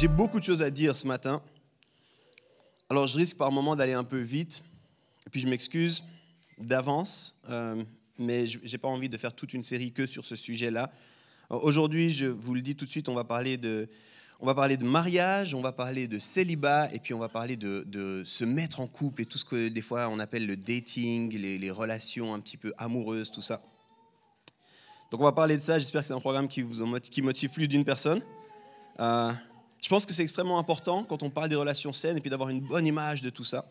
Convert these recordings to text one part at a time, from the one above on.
J'ai beaucoup de choses à dire ce matin. Alors je risque par moment d'aller un peu vite. Et puis je m'excuse d'avance, euh, mais je n'ai pas envie de faire toute une série que sur ce sujet-là. Aujourd'hui, je vous le dis tout de suite, on va parler de, on va parler de mariage, on va parler de célibat, et puis on va parler de, de se mettre en couple et tout ce que des fois on appelle le dating, les, relations un petit peu amoureuses, tout ça. Donc on va parler de ça. J'espère que c'est un programme qui vous motive, qui motive plus d'une personne. Euh, je pense que c'est extrêmement important quand on parle des relations saines et puis d'avoir une bonne image de tout ça.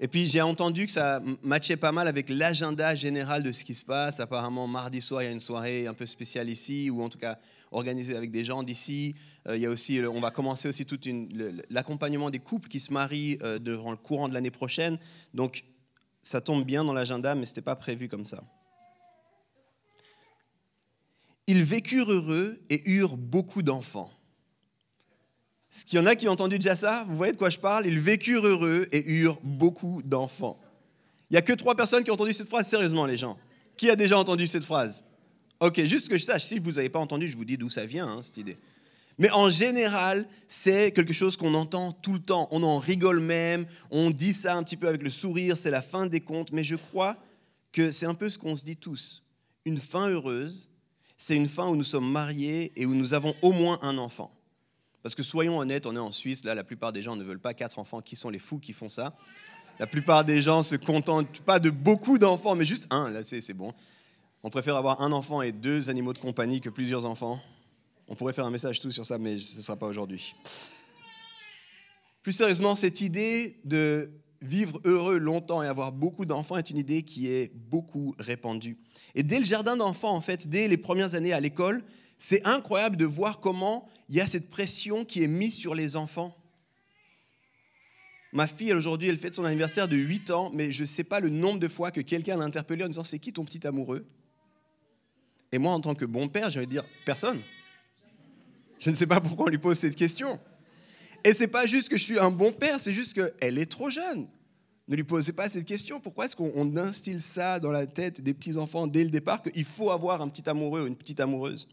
Et puis j'ai entendu que ça matchait pas mal avec l'agenda général de ce qui se passe. Apparemment, mardi soir, il y a une soirée un peu spéciale ici, ou en tout cas organisée avec des gens d'ici. Euh, il y a aussi, on va commencer aussi tout l'accompagnement des couples qui se marient euh, durant le courant de l'année prochaine. Donc ça tombe bien dans l'agenda, mais ce n'était pas prévu comme ça. Ils vécurent heureux et eurent beaucoup d'enfants. Est-ce qu'il y en a qui ont entendu déjà ça? Vous voyez de quoi je parle? Ils vécurent heureux et eurent beaucoup d'enfants. Il n'y a que trois personnes qui ont entendu cette phrase, sérieusement les gens. Qui a déjà entendu cette phrase? Ok, juste que je sache, si vous n'avez pas entendu, je vous dis d'où ça vient, hein, cette idée. Mais en général, c'est quelque chose qu'on entend tout le temps. On en rigole même, on dit ça un petit peu avec le sourire, c'est la fin des comptes, mais je crois que c'est un peu ce qu'on se dit tous. Une fin heureuse, c'est une fin où nous sommes mariés et où nous avons au moins un enfant. Parce que soyons honnêtes, on est en Suisse, là la plupart des gens ne veulent pas quatre enfants. Qui sont les fous qui font ça? La plupart des gens se contentent pas de beaucoup d'enfants, mais juste un, là c'est bon. On préfère avoir un enfant et deux animaux de compagnie que plusieurs enfants. On pourrait faire un message tout sur ça, mais ce ne sera pas aujourd'hui. Plus sérieusement, cette idée de vivre heureux longtemps et avoir beaucoup d'enfants est une idée qui est beaucoup répandue. Et dès le jardin d'enfants, en fait, dès les premières années à l'école, c'est incroyable de voir comment il y a cette pression qui est mise sur les enfants. Ma fille, aujourd'hui, elle fête son anniversaire de 8 ans, mais je ne sais pas le nombre de fois que quelqu'un l'a interpellée en disant C'est qui ton petit amoureux? Et moi, en tant que bon père, je vais dire Personne. Je ne sais pas pourquoi on lui pose cette question. Et c'est pas juste que je suis un bon père, c'est juste qu'elle est trop jeune. Ne lui posez pas cette question. Pourquoi est-ce qu'on instille ça dans la tête des petits-enfants dès le départ qu'il faut avoir un petit amoureux ou une petite amoureuse?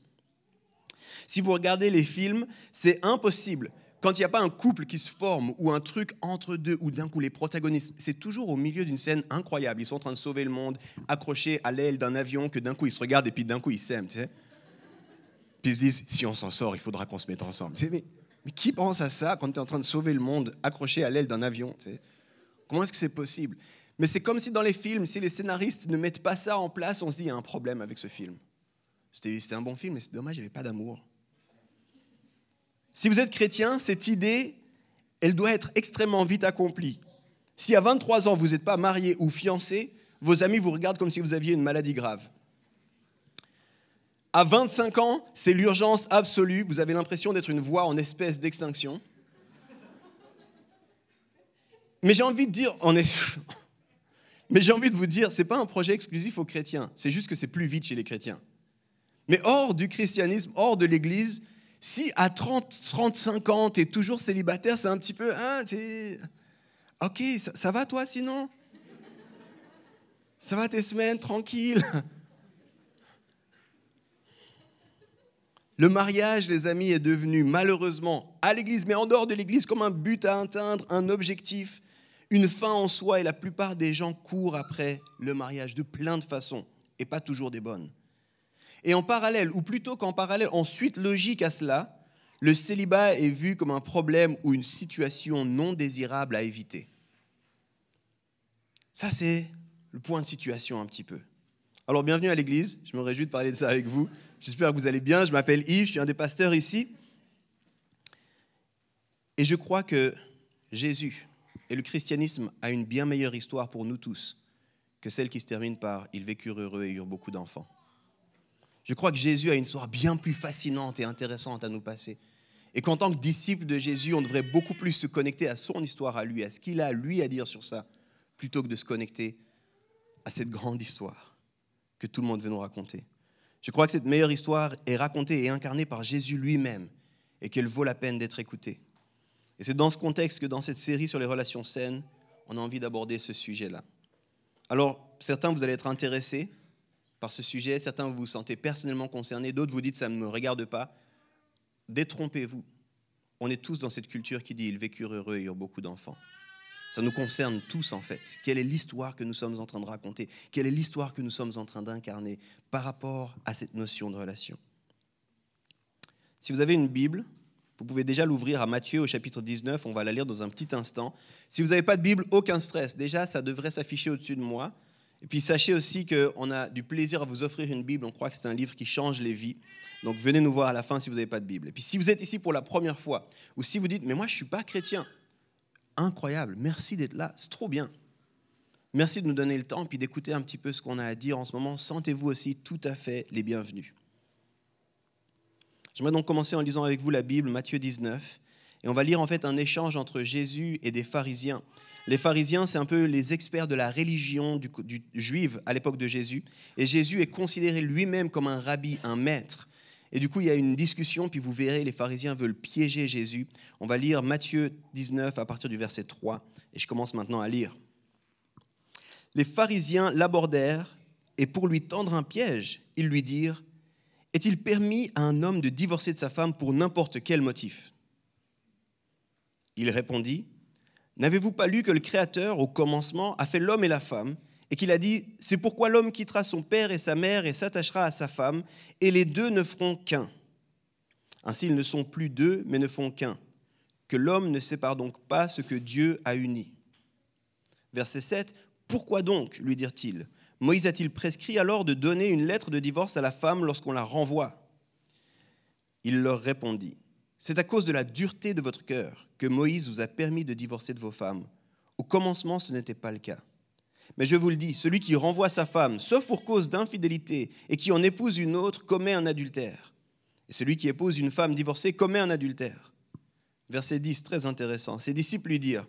Si vous regardez les films, c'est impossible. Quand il n'y a pas un couple qui se forme ou un truc entre deux ou d'un coup les protagonistes, c'est toujours au milieu d'une scène incroyable. Ils sont en train de sauver le monde, accrochés à l'aile d'un avion, que d'un coup ils se regardent et puis d'un coup ils s'aiment, tu sais. Puis ils se disent, si on s'en sort, il faudra qu'on se mette ensemble. Mais, mais, qui pense à ça quand tu es en train de sauver le monde, accroché à l'aile d'un avion tu sais? Comment est-ce que c'est possible? Mais c'est comme si dans les films, si les scénaristes ne mettent pas ça en place, on se dit, il y a un problème avec ce film. C'était un bon film, mais c'est dommage, il n'y avait pas d'amour. Si vous êtes chrétien, cette idée, elle doit être extrêmement vite accomplie. Si à 23 ans, vous n'êtes pas marié ou fiancé, vos amis vous regardent comme si vous aviez une maladie grave. À 25 ans, c'est l'urgence absolue. Vous avez l'impression d'être une voix en espèce d'extinction. Mais j'ai envie de dire. Mais j'ai envie de vous dire, ce n'est pas un projet exclusif aux chrétiens. C'est juste que c'est plus vite chez les chrétiens. Mais hors du christianisme, hors de l'Église, si à 30, 35 ans, tu es toujours célibataire, c'est un petit peu, hein, ok, ça, va toi sinon? Ça va tes semaines, tranquille? Le mariage, les amis, est devenu malheureusement à l'Église, mais en dehors de l'Église, comme un but à atteindre, un objectif, une fin en soi, et la plupart des gens courent après le mariage de plein de façons, et pas toujours des bonnes. Et en parallèle, ou plutôt qu'en parallèle, en suite logique à cela, le célibat est vu comme un problème ou une situation non désirable à éviter. Ça, c'est le point de situation un petit peu. Alors, bienvenue à l'église. Je me réjouis de parler de ça avec vous. J'espère que vous allez bien. Je m'appelle Yves, je suis un des pasteurs ici. Et je crois que Jésus et le christianisme a une bien meilleure histoire pour nous tous que celle qui se termine par Ils vécurent heureux et eurent beaucoup d'enfants. Je crois que Jésus a une histoire bien plus fascinante et intéressante à nous passer. Et qu'en tant que disciple de Jésus, on devrait beaucoup plus se connecter à son histoire à lui, à ce qu'il a lui à dire sur ça, plutôt que de se connecter à cette grande histoire que tout le monde veut nous raconter. Je crois que cette meilleure histoire est racontée et incarnée par Jésus lui-même et qu'elle vaut la peine d'être écoutée. Et c'est dans ce contexte que dans cette série sur les relations saines, on a envie d'aborder ce sujet-là. Alors, certains, vous allez être intéressés par ce sujet, certains, vous vous sentez personnellement concernés, d'autres, vous dites, ça ne me regarde pas. Détrompez-vous. On est tous dans cette culture qui dit, ils vécurent heureux et eurent beaucoup d'enfants. Ça nous concerne tous en fait. Quelle est l'histoire que nous sommes en train de raconter? Quelle est l'histoire que nous sommes en train d'incarner par rapport à cette notion de relation? Si vous avez une Bible, vous pouvez déjà l'ouvrir à Matthieu au chapitre 19, on va la lire dans un petit instant. Si vous n'avez pas de Bible, aucun stress. Déjà, ça devrait s'afficher au-dessus de moi. Et puis sachez aussi qu'on a du plaisir à vous offrir une Bible. On croit que c'est un livre qui change les vies. Donc venez nous voir à la fin si vous n'avez pas de Bible. Et puis si vous êtes ici pour la première fois, ou si vous dites, mais moi je ne suis pas chrétien, incroyable. Merci d'être là. C'est trop bien. Merci de nous donner le temps puis d'écouter un petit peu ce qu'on a à dire en ce moment. Sentez-vous aussi tout à fait les bienvenus. J'aimerais donc commencer en lisant avec vous la Bible, Matthieu 19. Et on va lire en fait un échange entre Jésus et des pharisiens. Les pharisiens, c'est un peu les experts de la religion du, juive à l'époque de Jésus. Et Jésus est considéré lui-même comme un rabbi, un maître. Et du coup, il y a une discussion, puis vous verrez, les pharisiens veulent piéger Jésus. On va lire Matthieu 19 à partir du verset 3, et je commence maintenant à lire. Les pharisiens l'abordèrent, et pour lui tendre un piège, ils lui dirent, Est-il permis à un homme de divorcer de sa femme pour n'importe quel motif? Il répondit, N'avez-vous pas lu que le Créateur, au commencement, a fait l'homme et la femme et qu'il a dit, c'est pourquoi l'homme quittera son père et sa mère et s'attachera à sa femme, et les deux ne feront qu'un. Ainsi, ils ne sont plus deux, mais ne font qu'un. Que l'homme ne sépare donc pas ce que Dieu a uni. Verset 7, Pourquoi donc, lui dirent-ils, Moïse a-t-il prescrit alors de donner une lettre de divorce à la femme lorsqu'on la renvoie? Il leur répondit, C'est à cause de la dureté de votre cœur que Moïse vous a permis de divorcer de vos femmes. Au commencement, ce n'était pas le cas. Mais je vous le dis, celui qui renvoie sa femme, sauf pour cause d'infidélité, et qui en épouse une autre, commet un adultère. Et celui qui épouse une femme divorcée commet un adultère. Verset 10, très intéressant. Ses disciples lui dirent,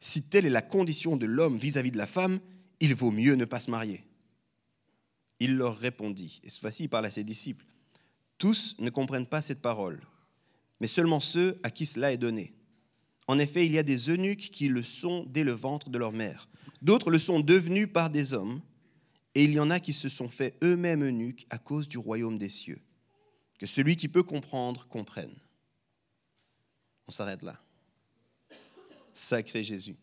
si telle est la condition de l'homme vis-à-vis de la femme, il vaut mieux ne pas se marier. Il leur répondit, et cette fois-ci il parle à ses disciples, tous ne comprennent pas cette parole, mais seulement ceux à qui cela est donné. En effet, il y a des eunuques qui le sont dès le ventre de leur mère D'autres le sont devenus par des hommes, et il y en a qui se sont fait eux-mêmes eunuques à cause du royaume des cieux. Que celui qui peut comprendre comprenne. On s'arrête là. Sacré Jésus.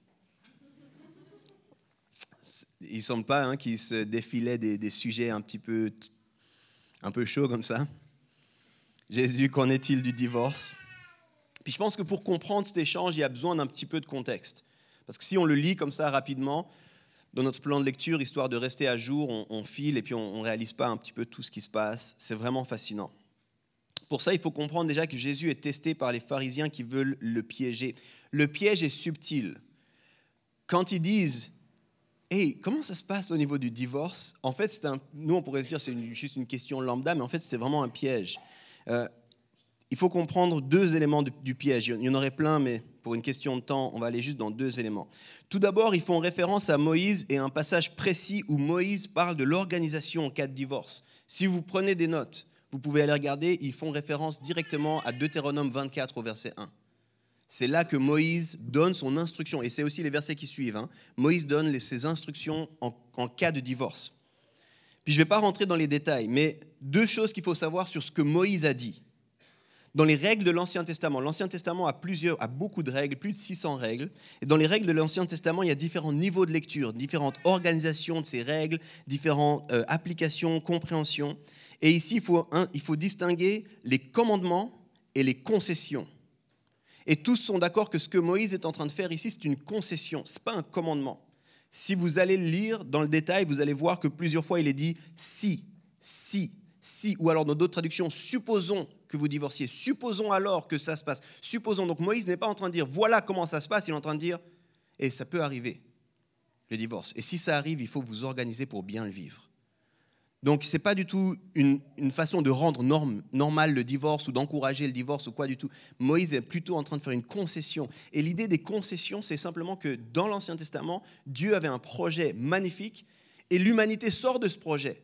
Il ne semble pas hein, qu'il se défilait des, des, sujets un petit peu, un peu chauds comme ça. Jésus, qu'en est-il du divorce? Puis je pense que pour comprendre cet échange, il y a besoin d'un petit peu de contexte. Parce que si on le lit comme ça rapidement, dans notre plan de lecture, histoire de rester à jour, on, file et puis on ne réalise pas un petit peu tout ce qui se passe. C'est vraiment fascinant. Pour ça, il faut comprendre déjà que Jésus est testé par les pharisiens qui veulent le piéger. Le piège est subtil. Quand ils disent Hey, comment ça se passe au niveau du divorce? En fait, un, nous, on pourrait se dire c'est juste une question lambda, mais en fait, c'est vraiment un piège. Euh, il faut comprendre deux éléments du piège. Il y en aurait plein, mais pour une question de temps, on va aller juste dans deux éléments. Tout d'abord, ils font référence à Moïse et un passage précis où Moïse parle de l'organisation en cas de divorce. Si vous prenez des notes, vous pouvez aller regarder, ils font référence directement à Deutéronome 24 au verset 1. C'est là que Moïse donne son instruction, et c'est aussi les versets qui suivent. Hein. Moïse donne ses instructions en, en cas de divorce. Puis je ne vais pas rentrer dans les détails, mais deux choses qu'il faut savoir sur ce que Moïse a dit dans les règles de l'Ancien Testament. L'Ancien Testament a, plusieurs, a beaucoup de règles, plus de 600 règles. Et dans les règles de l'Ancien Testament, il y a différents niveaux de lecture, différentes organisations de ces règles, différentes euh, applications, compréhensions. Et ici, il faut, il faut distinguer les commandements et les concessions. Et tous sont d'accord que ce que Moïse est en train de faire ici, c'est une concession, ce n'est pas un commandement. Si vous allez le lire dans le détail, vous allez voir que plusieurs fois il est dit si, si, si, ou alors dans d'autres traductions, supposons que vous divorciez, supposons alors que ça se passe. Supposons, donc Moïse n'est pas en train de dire voilà comment ça se passe, il est en train de dire et ça peut arriver, le divorce. Et si ça arrive, il faut vous organiser pour bien le vivre. Donc ce n'est pas du tout une, façon de rendre normal le divorce ou d'encourager le divorce ou quoi du tout. Moïse est plutôt en train de faire une concession. Et l'idée des concessions, c'est simplement que dans l'Ancien Testament, Dieu avait un projet magnifique et l'humanité sort de ce projet.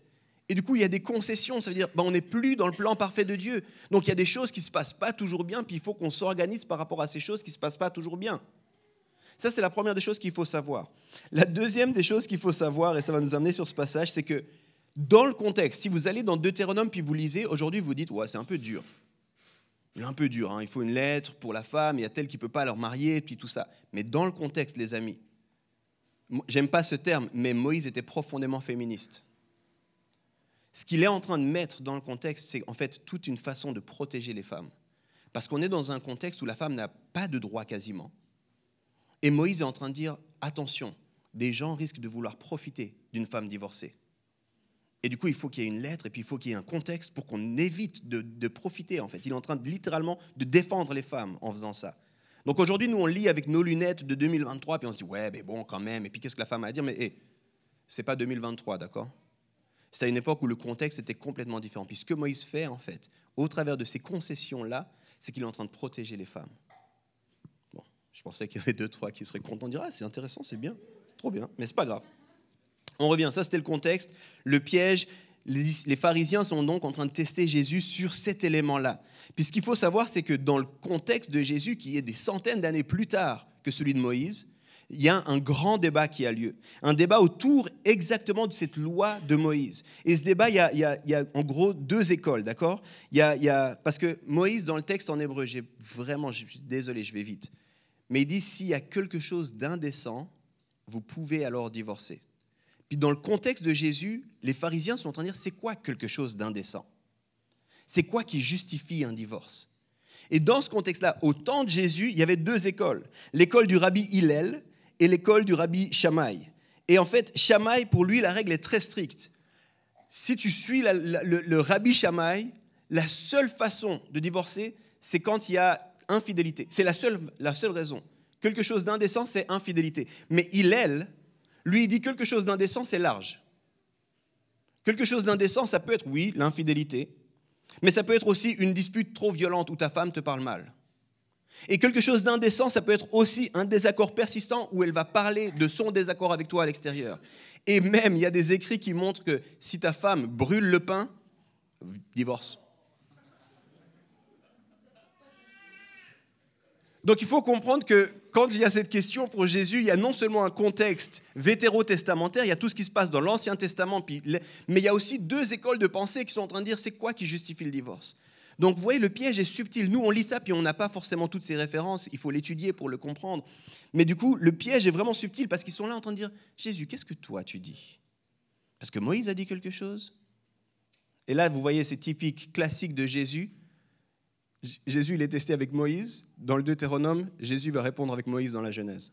Et du coup, il y a des concessions, ça veut dire ben, on n'est plus dans le plan parfait de Dieu. Donc il y a des choses qui ne se passent pas toujours bien, puis il faut qu'on s'organise par rapport à ces choses qui ne se passent pas toujours bien. Ça, c'est la première des choses qu'il faut savoir. La deuxième des choses qu'il faut savoir, et ça va nous amener sur ce passage, c'est que dans le contexte, si vous allez dans Deutéronome puis vous lisez, aujourd'hui vous dites, ouais, c'est un peu dur. C'est un peu dur, hein. il faut une lettre pour la femme, il y a tel qui ne peut pas leur marier, puis tout ça. Mais dans le contexte, les amis, j'aime pas ce terme, mais Moïse était profondément féministe. Ce qu'il est en train de mettre dans le contexte, c'est en fait toute une façon de protéger les femmes. Parce qu'on est dans un contexte où la femme n'a pas de droit quasiment. Et Moïse est en train de dire, attention, des gens risquent de vouloir profiter d'une femme divorcée. Et du coup, il faut qu'il y ait une lettre et puis il faut qu'il y ait un contexte pour qu'on évite de, profiter, en fait. Il est en train littéralement de défendre les femmes en faisant ça. Donc aujourd'hui, nous, on lit avec nos lunettes de 2023, puis on se dit, ouais, mais bon, quand même, et puis qu'est-ce que la femme a à dire? Mais hey, c'est pas 2023, d'accord? C'est à une époque où le contexte était complètement différent. Puis ce que Moïse fait, en fait, au travers de ces concessions-là, c'est qu'il est en train de protéger les femmes. Bon, je pensais qu'il y avait deux, trois qui seraient contents de dire, ah, c'est intéressant, c'est bien, c'est trop bien, mais c'est pas grave. On revient, ça c'était le contexte, le piège. Les pharisiens sont donc en train de tester Jésus sur cet élément-là. Puis ce qu'il faut savoir, c'est que dans le contexte de Jésus, qui est des centaines d'années plus tard que celui de Moïse, il y a un grand débat qui a lieu. Un débat autour exactement de cette loi de Moïse. Et ce débat, il y a, en gros deux écoles, d'accord? Il, y a, Parce que Moïse, dans le texte en hébreu, j'ai vraiment, je suis désolé, je vais vite, mais il dit s'il y a quelque chose d'indécent, vous pouvez alors divorcer. Puis dans le contexte de Jésus, les pharisiens sont en train de dire c'est quoi quelque chose d'indécent? C'est quoi qui justifie un divorce? Et dans ce contexte-là, au temps de Jésus, il y avait deux écoles l'école du rabbi Hillel et l'école du rabbi Shammai. Et en fait, Shammai, pour lui, la règle est très stricte. Si tu suis le, rabbi Shammai, la seule façon de divorcer, c'est quand il y a infidélité. C'est la seule, la seule raison. Quelque chose d'indécent, c'est infidélité. Mais Hillel, lui, il dit quelque chose d'indécent, c'est large. Quelque chose d'indécent, ça peut être, oui, l'infidélité, mais ça peut être aussi une dispute trop violente où ta femme te parle mal. Et quelque chose d'indécent, ça peut être aussi un désaccord persistant où elle va parler de son désaccord avec toi à l'extérieur. Et même, il y a des écrits qui montrent que si ta femme brûle le pain, divorce. Donc il faut comprendre que quand il y a cette question pour Jésus, il y a non seulement un contexte vétérotestamentaire, il y a tout ce qui se passe dans l'Ancien Testament, mais il y a aussi deux écoles de pensée qui sont en train de dire c'est quoi qui justifie le divorce? Donc vous voyez, le piège est subtil. Nous, on lit ça, puis on n'a pas forcément toutes ces références, il faut l'étudier pour le comprendre. Mais du coup, le piège est vraiment subtil parce qu'ils sont là en train de dire, Jésus, qu'est-ce que toi tu dis? Parce que Moïse a dit quelque chose? Et là, vous voyez, c'est typique, classique de Jésus. Jésus, il est testé avec Moïse. Dans le Deutéronome, Jésus va répondre avec Moïse dans la Genèse.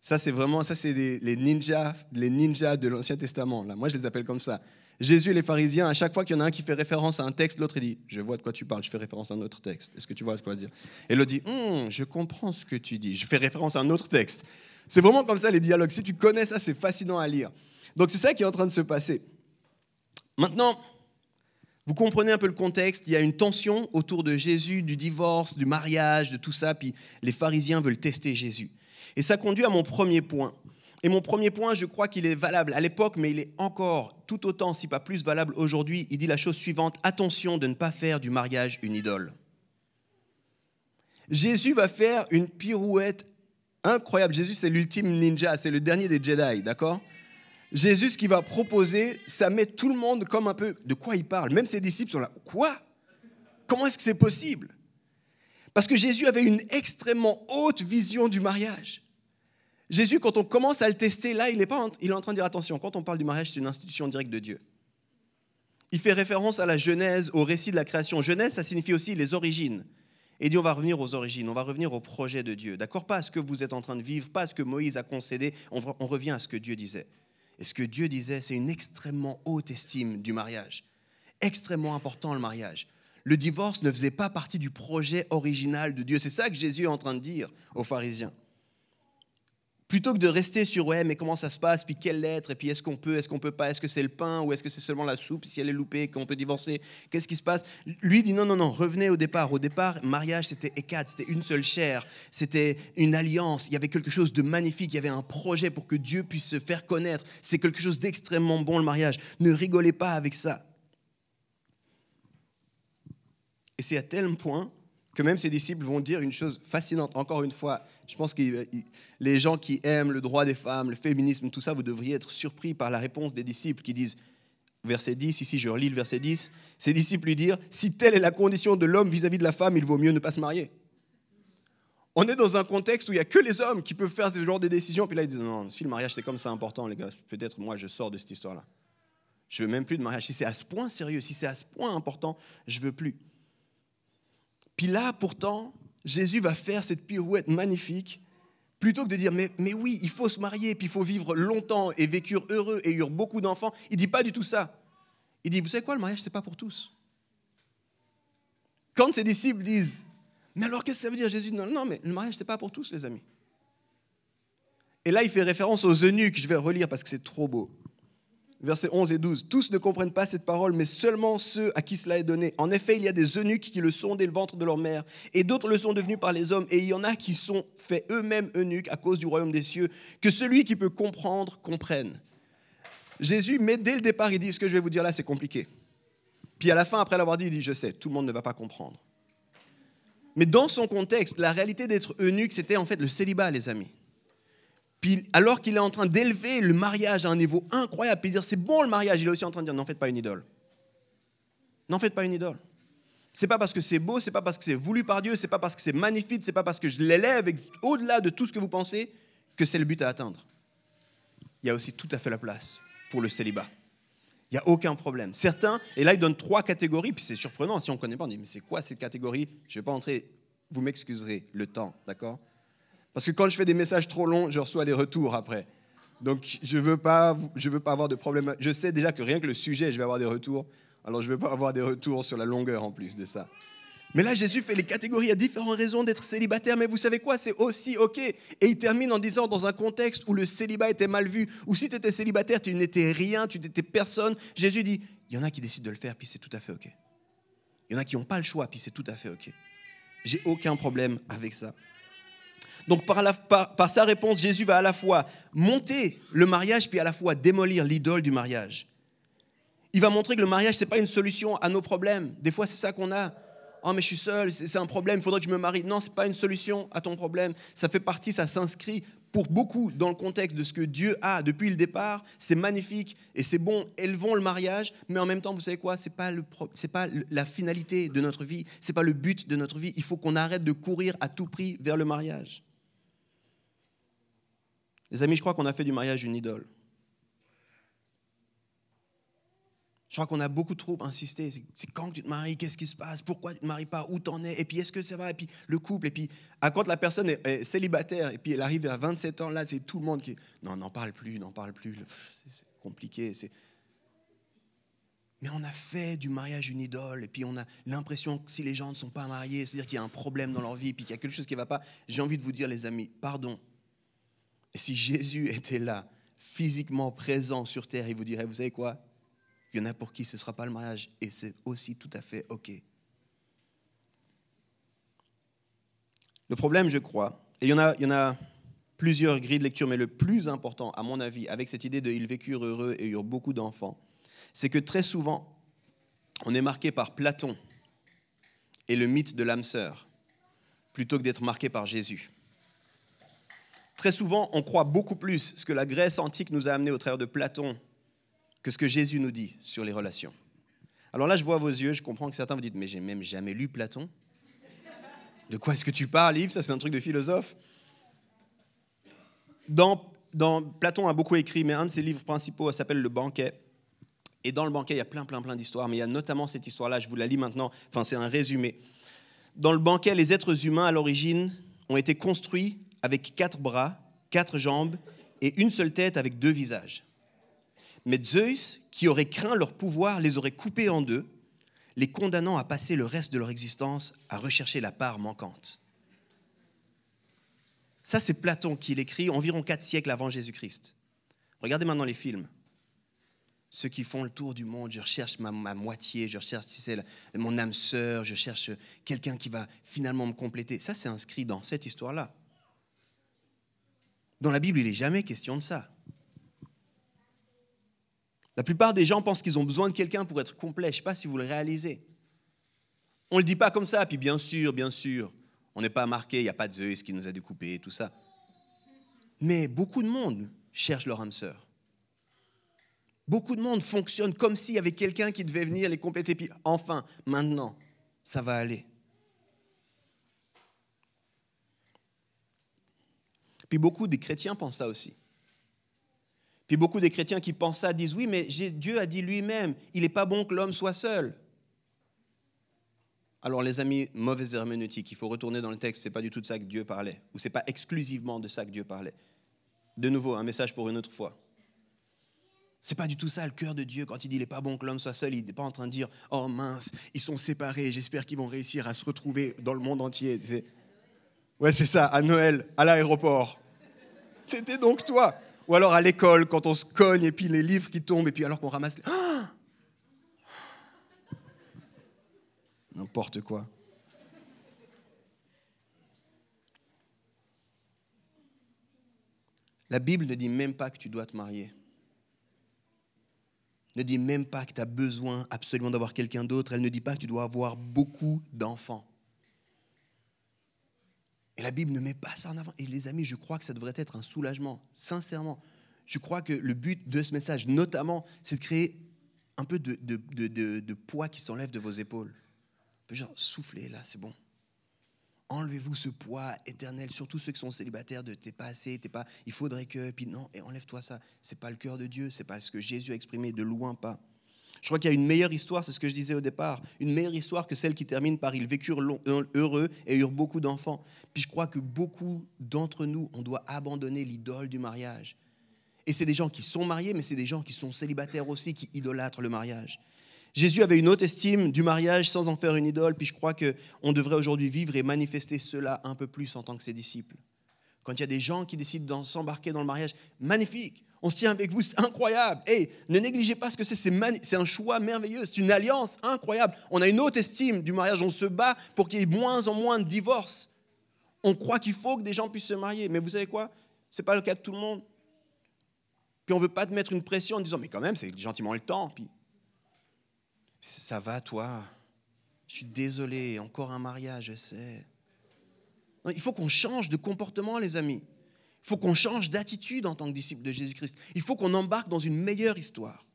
Ça, c'est vraiment, ça, c'est les ninjas, les ninjas de l'Ancien Testament. Là. Moi, je les appelle comme ça. Jésus et les pharisiens, à chaque fois qu'il y en a un qui fait référence à un texte, l'autre dit Je vois de quoi tu parles, je fais référence à un autre texte. Est-ce que tu vois de quoi dire? Et l'autre dit hum, Je comprends ce que tu dis, je fais référence à un autre texte. C'est vraiment comme ça les dialogues. Si tu connais ça, c'est fascinant à lire. Donc c'est ça qui est en train de se passer. Maintenant, vous comprenez un peu le contexte, il y a une tension autour de Jésus, du divorce, du mariage, de tout ça, puis les pharisiens veulent tester Jésus. Et ça conduit à mon premier point. Et mon premier point, je crois qu'il est valable à l'époque, mais il est encore tout autant, si pas plus valable aujourd'hui. Il dit la chose suivante, attention de ne pas faire du mariage une idole. Jésus va faire une pirouette incroyable. Jésus, c'est l'ultime ninja, c'est le dernier des Jedi, d'accord? Jésus, ce qu'il va proposer, ça met tout le monde comme un peu de quoi il parle? Même ses disciples sont là. Quoi? Comment est-ce que c'est possible? Parce que Jésus avait une extrêmement haute vision du mariage. Jésus, quand on commence à le tester, là, il est, pas, il est en train de dire attention, quand on parle du mariage, c'est une institution directe de Dieu. Il fait référence à la Genèse, au récit de la création. Genèse, ça signifie aussi les origines. Et dit on va revenir aux origines, on va revenir au projet de Dieu. D'accord? Pas à ce que vous êtes en train de vivre, pas à ce que Moïse a concédé, on revient à ce que Dieu disait. Et ce que Dieu disait, c'est une extrêmement haute estime du mariage. Extrêmement important le mariage. Le divorce ne faisait pas partie du projet original de Dieu. C'est ça que Jésus est en train de dire aux pharisiens. Plutôt que de rester sur ouais, mais comment ça se passe, puis quelle lettre, et puis est-ce qu'on peut, est-ce qu'on peut pas, est-ce que c'est le pain ou est-ce que c'est seulement la soupe, si elle est loupée, qu'on peut divorcer, qu'est-ce qui se passe? Lui dit non, non, non, revenez au départ. Au départ, mariage, c'était écade, c'était une seule chair, c'était une alliance, il y avait quelque chose de magnifique, il y avait un projet pour que Dieu puisse se faire connaître. C'est quelque chose d'extrêmement bon, le mariage. Ne rigolez pas avec ça. Et c'est à tel point que même ses disciples vont dire une chose fascinante. Encore une fois, je pense que les gens qui aiment le droit des femmes, le féminisme, tout ça, vous devriez être surpris par la réponse des disciples qui disent, verset 10, ici je relis le verset 10, ces disciples lui dirent, si telle est la condition de l'homme vis-à-vis de la femme, il vaut mieux ne pas se marier. On est dans un contexte où il n'y a que les hommes qui peuvent faire ce genre de décisions. Puis là, ils disent, non, si le mariage c'est comme ça important, les gars, peut-être moi je sors de cette histoire-là. Je veux même plus de mariage. Si c'est à ce point sérieux, si c'est à ce point important, je veux plus. Là, pourtant, Jésus va faire cette pirouette magnifique. Plutôt que de dire, mais, mais oui, il faut se marier, puis il faut vivre longtemps et vécure heureux et eurent beaucoup d'enfants, il dit pas du tout ça. Il dit, vous savez quoi, le mariage, c'est pas pour tous. Quand ses disciples disent, mais alors qu'est-ce que ça veut dire Jésus? Non, non, mais le mariage, c'est pas pour tous, les amis. Et là, il fait référence aux eunuques, je vais relire parce que c'est trop beau versets 11 et 12. Tous ne comprennent pas cette parole, mais seulement ceux à qui cela est donné. En effet, il y a des eunuques qui le sont dès le ventre de leur mère, et d'autres le sont devenus par les hommes, et il y en a qui sont faits eux-mêmes eunuques à cause du royaume des cieux. Que celui qui peut comprendre, comprenne. Jésus, mais dès le départ, il dit, ce que je vais vous dire là, c'est compliqué. Puis à la fin, après l'avoir dit, il dit, je sais, tout le monde ne va pas comprendre. Mais dans son contexte, la réalité d'être eunuque, c'était en fait le célibat, les amis. Puis alors qu'il est en train d'élever le mariage à un niveau incroyable, puis dire c'est bon le mariage, il est aussi en train de dire n'en faites pas une idole. N'en faites pas une idole. C'est pas parce que c'est beau, c'est pas parce que c'est voulu par Dieu, c'est pas parce que c'est magnifique, c'est pas parce que je l'élève au-delà de tout ce que vous pensez que c'est le but à atteindre. Il y a aussi tout à fait la place pour le célibat. Il n'y a aucun problème. Certains, et là, ils donnent trois catégories, puis c'est surprenant, si on ne connaît pas, on dit, mais c'est quoi cette catégorie? Je ne vais pas entrer, vous m'excuserez, le temps, d'accord? Parce que quand je fais des messages trop longs, je reçois des retours après. Donc je ne veux, pas, veux pas avoir de problème. Je sais déjà que rien que le sujet, je vais avoir des retours. Alors je ne veux pas avoir des retours sur la longueur en plus de ça. Mais là, Jésus fait les catégories. A différentes raisons d'être célibataire, mais vous savez quoi? C'est aussi OK. Et il termine en disant, dans un contexte où le célibat était mal vu, où si tu étais célibataire, tu n'étais rien, tu n'étais personne, Jésus dit, il y en a qui décident de le faire, puis c'est tout à fait OK. Il y en a qui n'ont pas le choix, puis c'est tout à fait OK. J'ai aucun problème avec ça. Donc par, sa réponse, Jésus va à la fois monter le mariage, puis à la fois démolir l'idole du mariage. Il va montrer que le mariage, ce n'est pas une solution à nos problèmes. Des fois, c'est ça qu'on a. Oh, mais je suis seul, c'est un problème, il faudrait que je me marie. Non, ce n'est pas une solution à ton problème. Ça fait partie, ça s'inscrit pour beaucoup dans le contexte de ce que Dieu a depuis le départ. C'est magnifique et c'est bon, élevons le mariage, mais en même temps, vous savez quoi? Ce n'est pas, pas la finalité de notre vie, ce n'est pas le but de notre vie. Il faut qu'on arrête de courir à tout prix vers le mariage. Les amis, je crois qu'on a fait du mariage une idole. Je crois qu'on a beaucoup trop insisté. C'est quand tu te maries, qu'est-ce qui se passe, pourquoi tu ne te maries pas, où t'en es, et puis est-ce que ça va, et puis le couple, et puis quand la personne est, célibataire, et puis elle arrive à 27 ans, là, c'est tout le monde qui... Non, n'en parle plus, n'en parle plus, c'est compliqué. Mais on a fait du mariage une idole, et puis on a l'impression que si les gens ne sont pas mariés, c'est-à-dire qu'il y a un problème dans leur vie, puis qu'il y a quelque chose qui ne va pas. J'ai envie de vous dire, les amis, pardon, et si Jésus était là, physiquement présent sur terre, il vous dirait, vous savez quoi? Il y en a pour qui ce ne sera pas le mariage, et c'est aussi tout à fait OK. Le problème, je crois, et il y en a, plusieurs grilles de lecture, mais le plus important, à mon avis, avec cette idée de ils vécurent heureux et eurent beaucoup d'enfants, c'est que très souvent, on est marqué par Platon et le mythe de l'âme sœur, plutôt que d'être marqué par Jésus. Très souvent, on croit beaucoup plus ce que la Grèce antique nous a amené au travers de Platon que ce que Jésus nous dit sur les relations. Alors là, je vois vos yeux, je comprends que certains vous disent, mais j'ai même jamais lu Platon. De quoi est-ce que tu parles, Yves? Ça, c'est un truc de philosophe. Dans, dans, Platon a beaucoup écrit, mais un de ses livres principaux s'appelle Le banquet. Et dans le banquet, il y a plein, plein, plein d'histoires, mais il y a notamment cette histoire-là, je vous la lis maintenant, enfin c'est un résumé. Dans le banquet, les êtres humains à l'origine ont été construits avec quatre bras, quatre jambes et une seule tête avec deux visages. Mais Zeus, qui aurait craint leur pouvoir, les aurait coupés en deux, les condamnant à passer le reste de leur existence à rechercher la part manquante. Ça, c'est Platon qui l'écrit environ quatre siècles avant Jésus-Christ. Regardez maintenant les films. Ceux qui font le tour du monde, je recherche ma, moitié, je recherche si c'est mon âme sœur, je cherche quelqu'un qui va finalement me compléter. Ça, c'est inscrit dans cette histoire-là. Dans la Bible, il n'est jamais question de ça. La plupart des gens pensent qu'ils ont besoin de quelqu'un pour être complet. Je ne sais pas si vous le réalisez. On ne le dit pas comme ça, puis bien sûr, bien sûr, on n'est pas marqué, il n'y a pas de Zeus qui nous a découpés, tout ça. Mais beaucoup de monde cherche leur âme sœur. Beaucoup de monde fonctionne comme s'il y avait quelqu'un qui devait venir les compléter. Puis enfin, maintenant, ça va aller. Puis beaucoup des chrétiens pensent ça aussi. Puis beaucoup des chrétiens qui pensent ça disent oui, mais Dieu a dit lui-même, il n'est pas bon que l'homme soit seul. Alors les amis, mauvaise herméneutique, il faut retourner dans le texte, ce n'est pas du tout de ça que Dieu parlait, ou ce n'est pas exclusivement de ça que Dieu parlait. De nouveau, un message pour une autre fois. C'est pas du tout ça le cœur de Dieu quand il dit il n'est pas bon que l'homme soit seul. Il n'est pas en train de dire oh mince, ils sont séparés. J'espère qu'ils vont réussir à se retrouver dans le monde entier. Ouais, c'est ça. À Noël, à l'aéroport. C'était donc toi. Ou alors à l'école quand on se cogne et puis les livres qui tombent et puis alors qu'on ramasse. N'importe quoi. La Bible ne dit même pas que tu dois te marier. Ne dit même pas que tu as besoin absolument d'avoir quelqu'un d'autre. Elle ne dit pas que tu dois avoir beaucoup d'enfants. Et la Bible ne met pas ça en avant. Et les amis, je crois que ça devrait être un soulagement, sincèrement. Je crois que le but de ce message, notamment, c'est de créer un peu de, poids qui s'enlève de vos épaules. Un peu genre, soufflez là, c'est bon. Enlevez-vous ce poids éternel, surtout ceux qui sont célibataires, de t'es pas assez, t'es pas, il faudrait que, puis non, et enlève-toi ça. C'est pas le cœur de Dieu, c'est pas ce que Jésus a exprimé, de loin pas. Je crois qu'il y a une meilleure histoire, c'est ce que je disais au départ, une meilleure histoire que celle qui termine par ils vécurent heureux et eurent beaucoup d'enfants. Puis je crois que beaucoup d'entre nous, on doit abandonner l'idole du mariage. Et c'est des gens qui sont mariés, mais c'est des gens qui sont célibataires aussi, qui idolâtrent le mariage. Jésus avait une haute estime du mariage sans en faire une idole, puis je crois qu'on devrait aujourd'hui vivre et manifester cela un peu plus en tant que ses disciples. Quand il y a des gens qui décident de s'embarquer dans le mariage, magnifique, on se tient avec vous, c'est incroyable. Et ne négligez pas ce que c'est, c'est un choix merveilleux, c'est une alliance incroyable. On a une haute estime du mariage, on se bat pour qu'il y ait moins en moins de divorces. On croit qu'il faut que des gens puissent se marier, mais vous savez quoi? Ce n'est pas le cas de tout le monde. Puis on veut pas te mettre une pression en disant, mais quand même, c'est gentiment le temps. Puis ça va, toi? Je suis désolé, encore un mariage, je sais. il faut qu'on change de comportement, les amis. Il faut qu'on change d'attitude en tant que disciple de Jésus-Christ. Il faut qu'on embarque dans une meilleure histoire.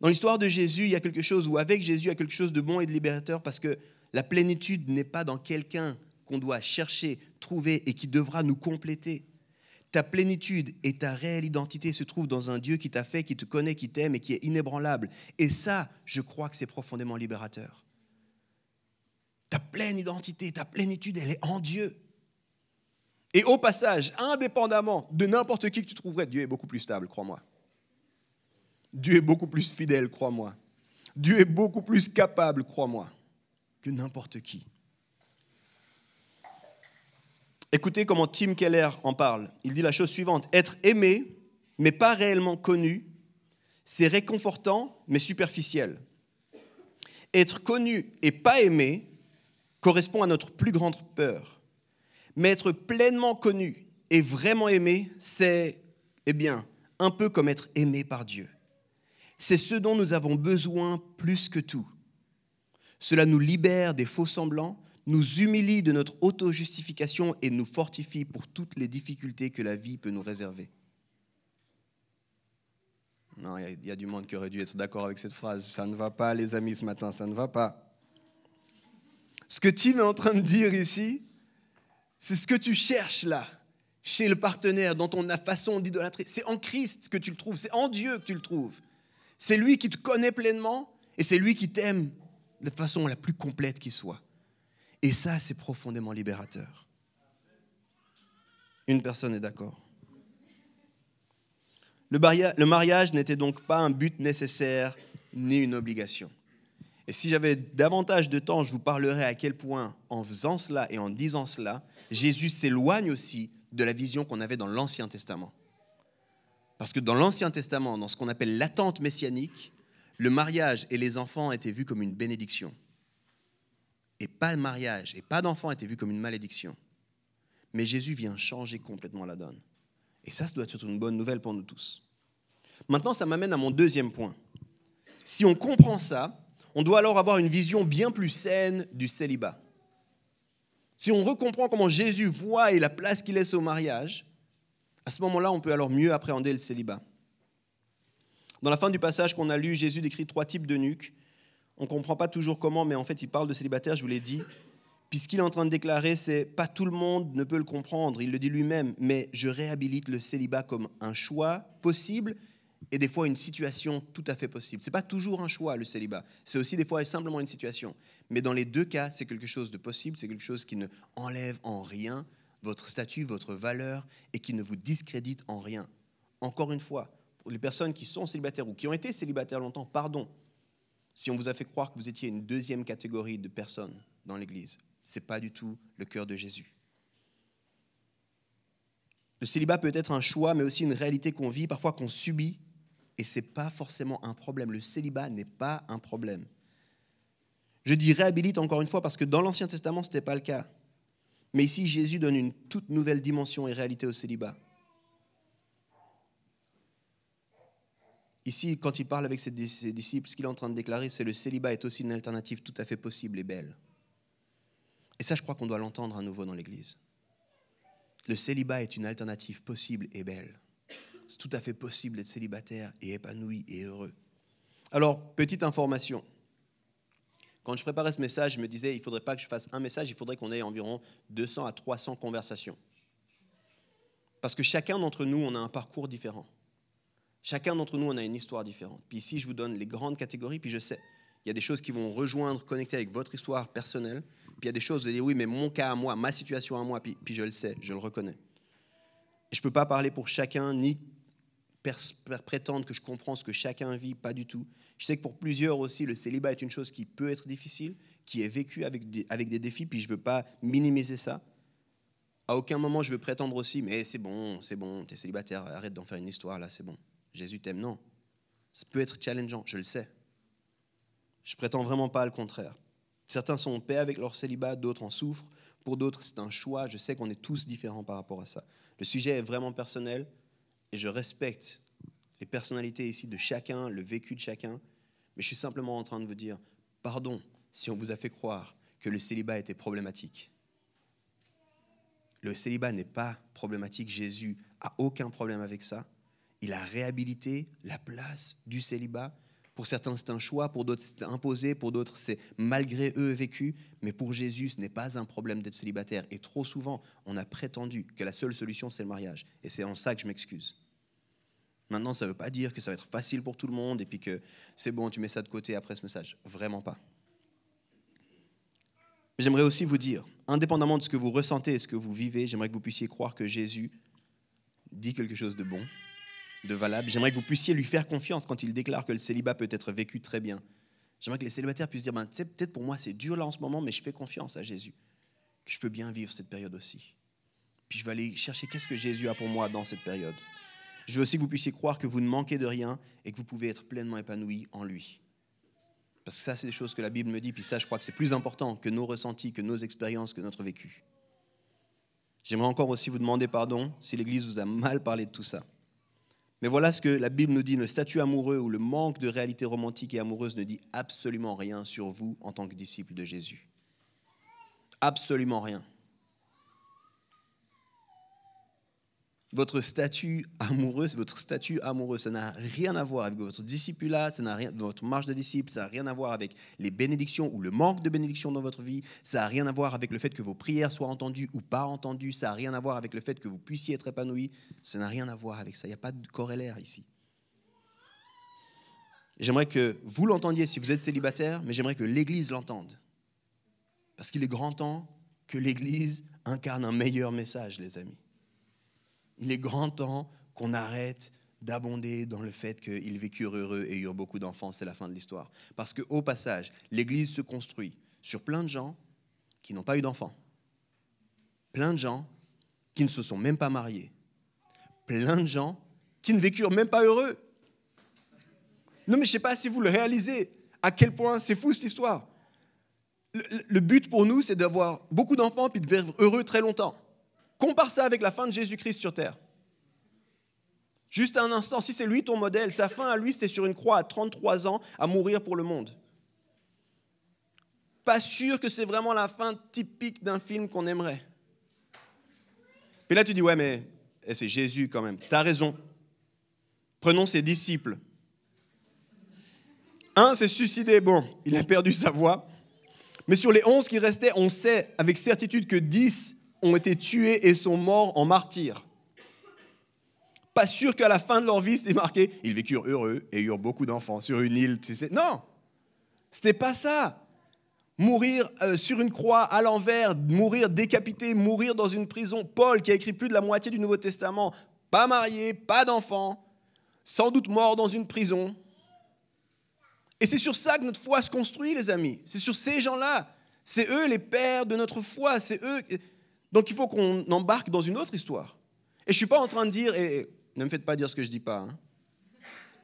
Dans l'histoire de Jésus, il y a quelque chose, ou avec Jésus, il y a quelque chose de bon et de libérateur, parce que la plénitude n'est pas dans quelqu'un qu'on doit chercher, trouver et qui devra nous compléter. Ta plénitude et ta réelle identité se trouvent dans un Dieu qui t'a fait, qui te connaît, qui t'aime et qui est inébranlable. Et ça, je crois que c'est profondément libérateur. Ta pleine identité, ta plénitude, elle est en Dieu. Et au passage, indépendamment de n'importe qui que tu trouverais, Dieu est beaucoup plus stable, crois-moi. Dieu est beaucoup plus fidèle, crois-moi. Dieu est beaucoup plus capable, crois-moi, que n'importe qui. Écoutez comment Tim Keller en parle. Il dit la chose suivante. Être aimé, mais pas réellement connu, c'est réconfortant, mais superficiel. Être connu et pas aimé correspond à notre plus grande peur. Mais être pleinement connu et vraiment aimé, c'est, eh bien, un peu comme être aimé par Dieu. C'est ce dont nous avons besoin plus que tout. Cela nous libère des faux semblants, nous humilie de notre auto-justification et nous fortifie pour toutes les difficultés que la vie peut nous réserver. Non, il y, a du monde qui aurait dû être d'accord avec cette phrase. Ça ne va pas, les amis, ce matin, ça ne va pas. Ce que Tim est en train de dire ici, c'est ce que tu cherches là, chez le partenaire, dans ton façon d'idolâtrer. C'est en Christ que tu le trouves, c'est en Dieu que tu le trouves. C'est lui qui te connaît pleinement et c'est lui qui t'aime de façon la plus complète qui soit. Et ça, c'est profondément libérateur. Une personne est d'accord. Le mariage n'était donc pas un but nécessaire ni une obligation. Et si j'avais davantage de temps, je vous parlerai à quel point, en faisant cela et en disant cela, Jésus s'éloigne aussi de la vision qu'on avait dans l'Ancien Testament. Parce que dans l'Ancien Testament, dans ce qu'on appelle l'attente messianique, le mariage et les enfants étaient vus comme une bénédiction. Et pas de mariage et pas d'enfants étaient vus comme une malédiction. Mais Jésus vient changer complètement la donne. Et ça, ça doit être une bonne nouvelle pour nous tous. Maintenant, ça m'amène à mon deuxième point. Si on comprend ça, on doit alors avoir une vision bien plus saine du célibat. Si on recomprend comment Jésus voit et la place qu'il laisse au mariage, à ce moment-là, on peut alors mieux appréhender le célibat. Dans la fin du passage qu'on a lu, Jésus décrit trois types de nuques. On ne comprend pas toujours comment, mais en fait, il parle de célibataire, je vous l'ai dit. Puis ce qu'il est en train de déclarer, c'est pas tout le monde ne peut le comprendre, il le dit lui-même, mais je réhabilite le célibat comme un choix possible et des fois une situation tout à fait possible. Ce n'est pas toujours un choix, le célibat. C'est aussi des fois simplement une situation. Mais dans les deux cas, c'est quelque chose de possible, c'est quelque chose qui ne enlève en rien votre statut, votre valeur, et qui ne vous discrédite en rien. Encore une fois, pour les personnes qui sont célibataires ou qui ont été célibataires longtemps, pardon, si on vous a fait croire que vous étiez une deuxième catégorie de personnes dans l'Église. Ce n'est pas du tout le cœur de Jésus. Le célibat peut être un choix, mais aussi une réalité qu'on vit, parfois qu'on subit, et ce n'est pas forcément un problème. Le célibat n'est pas un problème. Je dis réhabilite encore une fois parce que dans l'Ancien Testament, ce n'était pas le cas. Mais ici, Jésus donne une toute nouvelle dimension et réalité au célibat. Ici, quand il parle avec ses disciples, ce qu'il est en train de déclarer, c'est le célibat est aussi une alternative tout à fait possible et belle. Et ça, je crois qu'on doit l'entendre à nouveau dans l'Église. Le célibat est une alternative possible et belle. C'est tout à fait possible d'être célibataire et épanoui et heureux. Alors, petite information. Quand je préparais ce message, je me disais, il ne faudrait pas que je fasse un message, il faudrait qu'on ait environ 200 à 300 conversations. Parce que chacun d'entre nous, on a un parcours différent. Chacun d'entre nous, on a une histoire différente. Puis ici, je vous donne les grandes catégories, puis je sais, il y a des choses qui vont rejoindre, connecter avec votre histoire personnelle, puis il y a des choses, vous allez dire, oui, mais mon cas à moi, ma situation à moi, puis, je le sais, je le reconnais. Je ne peux pas parler pour chacun, ni prétendre que je comprends ce que chacun vit, pas du tout. Je sais que pour plusieurs aussi, le célibat est une chose qui peut être difficile, qui est vécue avec des, avec des défis, puis je ne veux pas minimiser ça. À aucun moment je veux prétendre aussi, mais c'est bon, c'est bon, tu es célibataire, arrête d'en faire une histoire, là, c'est bon. Jésus t'aime. Non. Ça peut être challengeant, je le sais. Je prétends vraiment pas le contraire. Certains sont en paix avec leur célibat, d'autres en souffrent. Pour d'autres, c'est un choix. Je sais qu'on est tous différents par rapport à ça. Le sujet est vraiment personnel et je respecte les personnalités ici de chacun, le vécu de chacun. Mais je suis simplement en train de vous dire, pardon si on vous a fait croire que le célibat était problématique. Le célibat n'est pas problématique. Jésus a aucun problème avec ça il a réhabilité la place du célibat. Pour certains, c'est un choix, pour d'autres, c'est imposé, pour d'autres, c'est malgré eux vécu. Mais pour Jésus, ce n'est pas un problème d'être célibataire. Et trop souvent, on a prétendu que la seule solution, c'est le mariage. Et c'est en ça que je m'excuse. Maintenant, ça ne veut pas dire que ça va être facile pour tout le monde et puis que c'est bon, tu mets ça de côté après ce message. Vraiment pas. J'aimerais aussi vous dire, indépendamment de ce que vous ressentez et ce que vous vivez, j'aimerais que vous puissiez croire que Jésus dit quelque chose de bon de valable. J'aimerais que vous puissiez lui faire confiance quand il déclare que le célibat peut être vécu très bien. J'aimerais que les célibataires puissent dire, ben, peut-être pour moi c'est dur là en ce moment, mais je fais confiance à Jésus, que je peux bien vivre cette période aussi. Puis je vais aller chercher qu'est-ce que Jésus a pour moi dans cette période. Je veux aussi que vous puissiez croire que vous ne manquez de rien et que vous pouvez être pleinement épanoui en lui. Parce que ça, c'est des choses que la Bible me dit, puis ça, je crois que c'est plus important que nos ressentis, que nos expériences, que notre vécu. J'aimerais encore aussi vous demander pardon si l'Église vous a mal parlé de tout ça. Mais voilà ce que la Bible nous dit, le statut amoureux ou le manque de réalité romantique et amoureuse ne dit absolument rien sur vous en tant que disciple de Jésus. Absolument rien. Votre statut amoureux, c'est votre statut amoureux. Ça n'a rien à voir avec votre discipulat, ça n'a rien, votre marche de disciple, ça n'a rien à voir avec les bénédictions ou le manque de bénédictions dans votre vie. Ça n'a rien à voir avec le fait que vos prières soient entendues ou pas entendues. Ça n'a rien à voir avec le fait que vous puissiez être épanoui. Ça n'a rien à voir avec ça. Il n'y a pas de corrélaire ici. J'aimerais que vous l'entendiez si vous êtes célibataire, mais j'aimerais que l'Église l'entende. Parce qu'il est grand temps que l'Église incarne un meilleur message, les amis. Il est grand temps qu'on arrête d'abonder dans le fait qu'ils vécurent heureux et eurent beaucoup d'enfants, c'est la fin de l'histoire. Parce qu'au passage, l'Église se construit sur plein de gens qui n'ont pas eu d'enfants, plein de gens qui ne se sont même pas mariés, plein de gens qui ne vécurent même pas heureux. Non mais je ne sais pas si vous le réalisez, à quel point c'est fou cette histoire. Le, le but pour nous, c'est d'avoir beaucoup d'enfants puis de vivre heureux très longtemps. Compare ça avec la fin de Jésus-Christ sur terre. Juste un instant, si c'est lui ton modèle, sa fin à lui, c'était sur une croix à 33 ans à mourir pour le monde. Pas sûr que c'est vraiment la fin typique d'un film qu'on aimerait. Puis là, tu dis, ouais, mais eh, c'est Jésus quand même. Tu as raison. Prenons ses disciples. Un s'est suicidé, bon, il a perdu sa voix. Mais sur les onze qui restaient, on sait avec certitude que dix ont été tués et sont morts en martyrs. Pas sûr qu'à la fin de leur vie, c'était marqué ils vécurent heureux et eurent beaucoup d'enfants sur une île. Non, c'était pas ça. Mourir euh, sur une croix à l'envers, mourir décapité, mourir dans une prison. Paul, qui a écrit plus de la moitié du Nouveau Testament, pas marié, pas d'enfant, sans doute mort dans une prison. Et c'est sur ça que notre foi se construit, les amis. C'est sur ces gens-là. C'est eux les pères de notre foi. C'est eux. Donc il faut qu'on embarque dans une autre histoire. Et je ne suis pas en train de dire, et ne me faites pas dire ce que je ne dis pas, hein,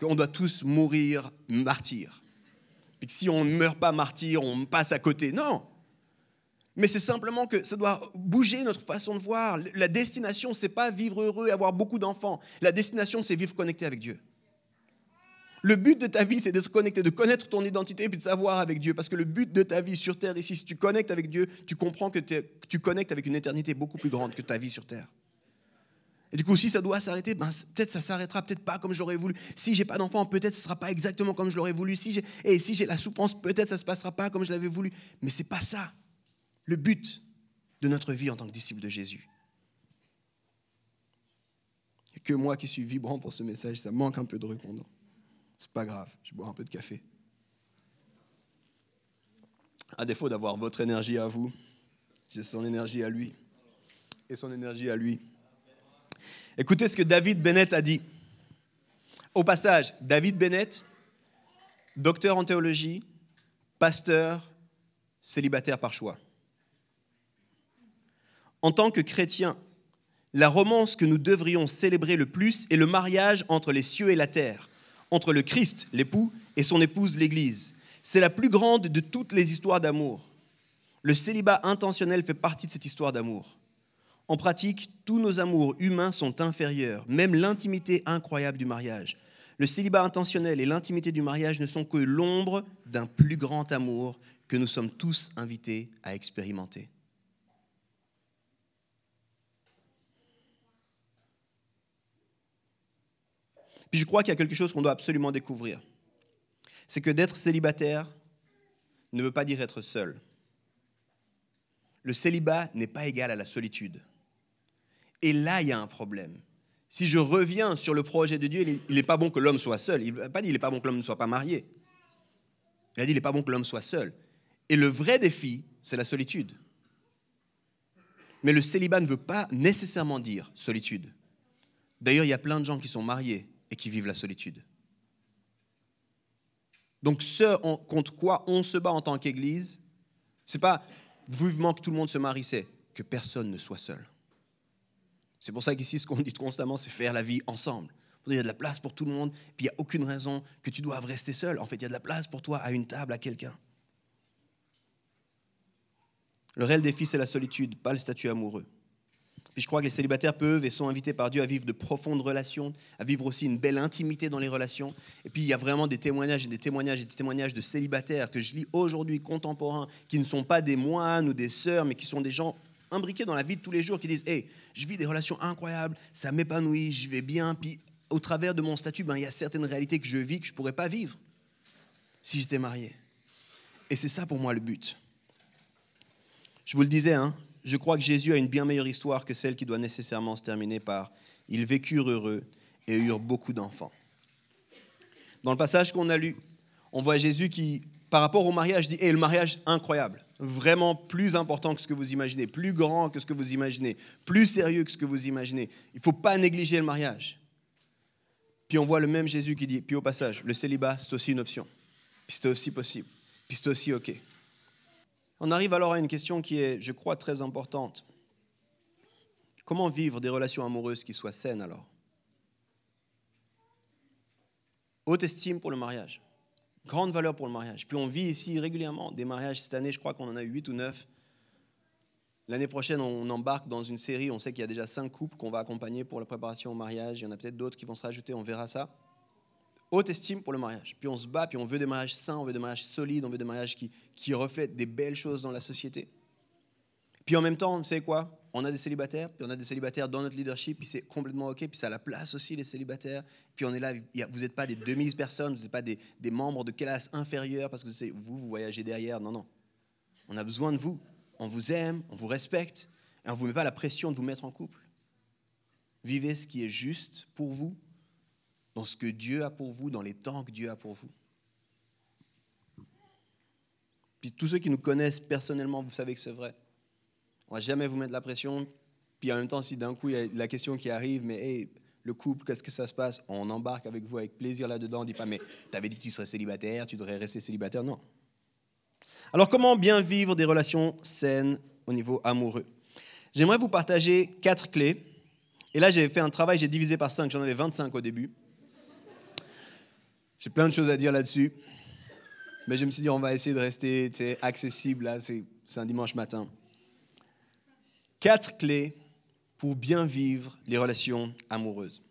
qu'on doit tous mourir martyrs. Et que si on ne meurt pas martyr, on passe à côté. Non. Mais c'est simplement que ça doit bouger notre façon de voir. La destination, c'est pas vivre heureux et avoir beaucoup d'enfants. La destination, c'est vivre connecté avec Dieu. Le but de ta vie, c'est d'être connecté, de connaître ton identité et puis de savoir avec Dieu. Parce que le but de ta vie sur Terre ici, si tu connectes avec Dieu, tu comprends que tu connectes avec une éternité beaucoup plus grande que ta vie sur Terre. Et du coup, si ça doit s'arrêter, ben, peut-être ça s'arrêtera, peut-être pas comme je l'aurais voulu. Si j'ai pas d'enfant, peut-être ce sera pas exactement comme je l'aurais voulu. Si et si j'ai la souffrance, peut-être ça se passera pas comme je l'avais voulu. Mais c'est pas ça le but de notre vie en tant que disciple de Jésus. Et que moi qui suis vibrant pour ce message, ça manque un peu de répondant. C'est pas grave, je bois un peu de café. À défaut d'avoir votre énergie à vous, j'ai son énergie à lui et son énergie à lui. Écoutez ce que David Bennett a dit. Au passage, David Bennett, docteur en théologie, pasteur, célibataire par choix. En tant que chrétien, la romance que nous devrions célébrer le plus est le mariage entre les cieux et la terre, entre le Christ, l'époux, et son épouse, l'Église. C'est la plus grande de toutes les histoires d'amour. Le célibat intentionnel fait partie de cette histoire d'amour. En pratique, tous nos amours humains sont inférieurs, même l'intimité incroyable du mariage. Le célibat intentionnel et l'intimité du mariage ne sont que l'ombre d'un plus grand amour que nous sommes tous invités à expérimenter. Puis je crois qu'il y a quelque chose qu'on doit absolument découvrir. C'est que d'être célibataire ne veut pas dire être seul. Le célibat n'est pas égal à la solitude. Et là, il y a un problème. Si je reviens sur le projet de Dieu, il n'est pas bon que l'homme soit seul. Il n'a pas dit il n'est pas bon que l'homme ne soit pas marié. Il a dit il n'est pas bon que l'homme soit seul. Et le vrai défi, c'est la solitude. Mais le célibat ne veut pas nécessairement dire solitude. D'ailleurs, il y a plein de gens qui sont mariés et qui vivent la solitude. Donc ce contre quoi on se bat en tant qu'Église, c'est pas vivement que tout le monde se marie, c'est que personne ne soit seul. C'est pour ça qu'ici, ce qu'on dit constamment, c'est faire la vie ensemble. Il y a de la place pour tout le monde, puis il n'y a aucune raison que tu doives rester seul. En fait, il y a de la place pour toi à une table, à quelqu'un. Le réel défi, c'est la solitude, pas le statut amoureux. Puis je crois que les célibataires peuvent et sont invités par Dieu à vivre de profondes relations, à vivre aussi une belle intimité dans les relations. Et puis il y a vraiment des témoignages et des témoignages et des témoignages de célibataires que je lis aujourd'hui, contemporains, qui ne sont pas des moines ou des sœurs, mais qui sont des gens imbriqués dans la vie de tous les jours, qui disent Hey, je vis des relations incroyables, ça m'épanouit, je vais bien. Puis au travers de mon statut, ben, il y a certaines réalités que je vis que je ne pourrais pas vivre si j'étais marié. Et c'est ça pour moi le but. Je vous le disais, hein, je crois que Jésus a une bien meilleure histoire que celle qui doit nécessairement se terminer par Ils vécurent heureux et eurent beaucoup d'enfants. Dans le passage qu'on a lu, on voit Jésus qui, par rapport au mariage, dit Et le mariage incroyable vraiment plus important que ce que vous imaginez, plus grand que ce que vous imaginez, plus sérieux que ce que vous imaginez. Il ne faut pas négliger le mariage. Puis on voit le même Jésus qui dit, puis au passage, le célibat, c'est aussi une option. Puis c'est aussi possible. Puis c'est aussi OK. On arrive alors à une question qui est, je crois, très importante. Comment vivre des relations amoureuses qui soient saines alors? Haute estime pour le mariage. Grande valeur pour le mariage. Puis on vit ici régulièrement des mariages. Cette année, je crois qu'on en a eu 8 ou 9. L'année prochaine, on embarque dans une série. On sait qu'il y a déjà 5 couples qu'on va accompagner pour la préparation au mariage. Il y en a peut-être d'autres qui vont se rajouter. On verra ça. Haute estime pour le mariage. Puis on se bat, puis on veut des mariages sains, on veut des mariages solides, on veut des mariages qui, qui reflètent des belles choses dans la société. Puis en même temps, vous savez quoi? On a des célibataires, puis on a des célibataires dans notre leadership, puis c'est complètement OK, puis ça a la place aussi, les célibataires. Puis on est là, vous n'êtes pas des demi personnes, vous n'êtes pas des, des, membres de classe inférieure parce que vous, vous voyagez derrière. Non, non. On a besoin de vous. On vous aime, on vous respecte, et on ne vous met pas la pression de vous mettre en couple. Vivez ce qui est juste pour vous, dans ce que Dieu a pour vous, dans les temps que Dieu a pour vous. Puis tous ceux qui nous connaissent personnellement, vous savez que c'est vrai. On va jamais vous mettre la pression. Puis en même temps, si d'un coup il y a la question qui arrive, mais hey, le couple, qu'est-ce que ça se passe? On embarque avec vous avec plaisir là-dedans. On dit pas, mais tu avais dit que tu serais célibataire, tu devrais rester célibataire. Non. Alors comment bien vivre des relations saines au niveau amoureux? J'aimerais vous partager quatre clés. Et là, j'ai fait un travail, j'ai divisé par cinq. J'en avais 25 au début. J'ai plein de choses à dire là-dessus. Mais je me suis dit, on va essayer de rester accessible. Là, c'est un dimanche matin. Quatre clés pour bien vivre les relations amoureuses.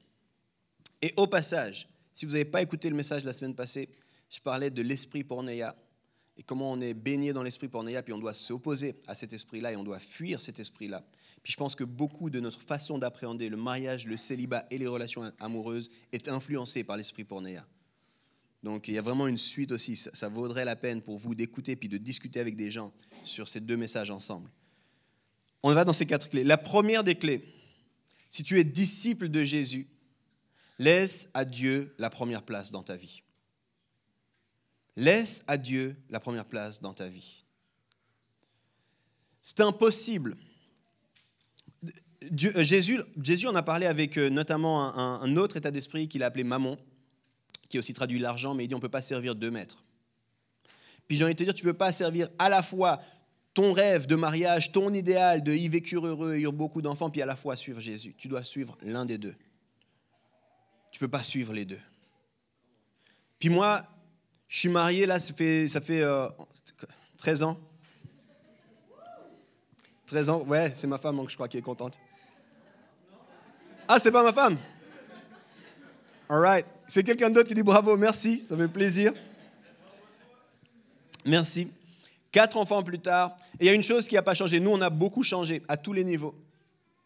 Et au passage, si vous n'avez pas écouté le message de la semaine passée, je parlais de l'esprit pornéa et comment on est baigné dans l'esprit pornéa, puis on doit s'opposer à cet esprit-là et on doit fuir cet esprit-là. Puis je pense que beaucoup de notre façon d'appréhender le mariage, le célibat et les relations amoureuses est influencée par l'esprit pornéa. Donc il y a vraiment une suite aussi. Ça, vaudrait la peine pour vous d'écouter puis de discuter avec des gens sur ces deux messages ensemble. On va dans ces quatre clés. La première des clés, si tu es disciple de Jésus, laisse à Dieu la première place dans ta vie. Laisse à Dieu la première place dans ta vie. C'est impossible. Euh, Jésus, Jésus en a parlé avec euh, notamment un, un autre état d'esprit qu'il a appelé mammon, qui aussi traduit l'argent, mais il dit on ne peut pas servir deux maîtres. Puis j'ai envie de te dire, tu ne peux pas servir à la fois ton rêve de mariage, ton idéal de y vécure heureux, et beaucoup d'enfants, puis à la fois suivre Jésus. Tu dois suivre l'un des deux. Tu ne peux pas suivre les deux. Puis moi, je suis marié, là, ça fait, ça fait 13 euh, ans. 13 ans, ouais, c'est ma femme, donc je crois qu'elle est contente. Ah, c'est pas ma femme? All right. C'est quelqu'un d'autre qui dit bravo, merci, ça fait plaisir. Merci. Quatre enfants plus tard. Il y a une chose qui n'a pas changé. Nous, on a beaucoup changé à tous les niveaux.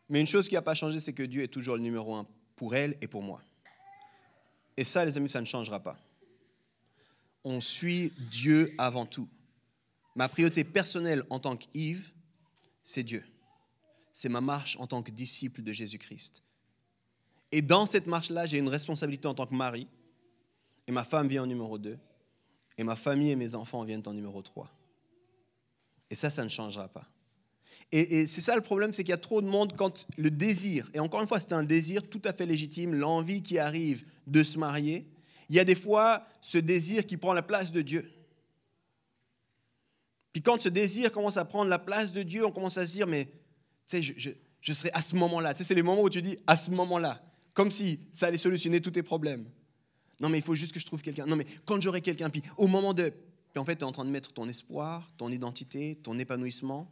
Mais une chose qui n'a pas changé, c'est que Dieu est toujours le numéro un pour elle et pour moi. Et ça, les amis, ça ne changera pas. On suit Dieu avant tout. Ma priorité personnelle en tant qu'Yves, c'est Dieu. C'est ma marche en tant que disciple de Jésus-Christ. Et dans cette marche-là, j'ai une responsabilité en tant que mari. Et ma femme vient en numéro 2. Et ma famille et mes enfants viennent en numéro 3. Et ça, ça ne changera pas. Et, c'est ça le problème, c'est qu'il y a trop de monde quand le désir, et encore une fois, c'est un désir tout à fait légitime, l'envie qui arrive de se marier, il y a des fois ce désir qui prend la place de Dieu. Puis quand ce désir commence à prendre la place de Dieu, on commence à se dire, mais tu sais, je, je, serai à ce moment-là. Tu sais, c'est les moments où tu dis, à ce moment-là, comme si ça allait solutionner tous tes problèmes. Non, mais il faut juste que je trouve quelqu'un. Non, mais quand j'aurai quelqu'un, puis au moment de... Puis en fait, tu es en train de mettre ton espoir, ton identité, ton épanouissement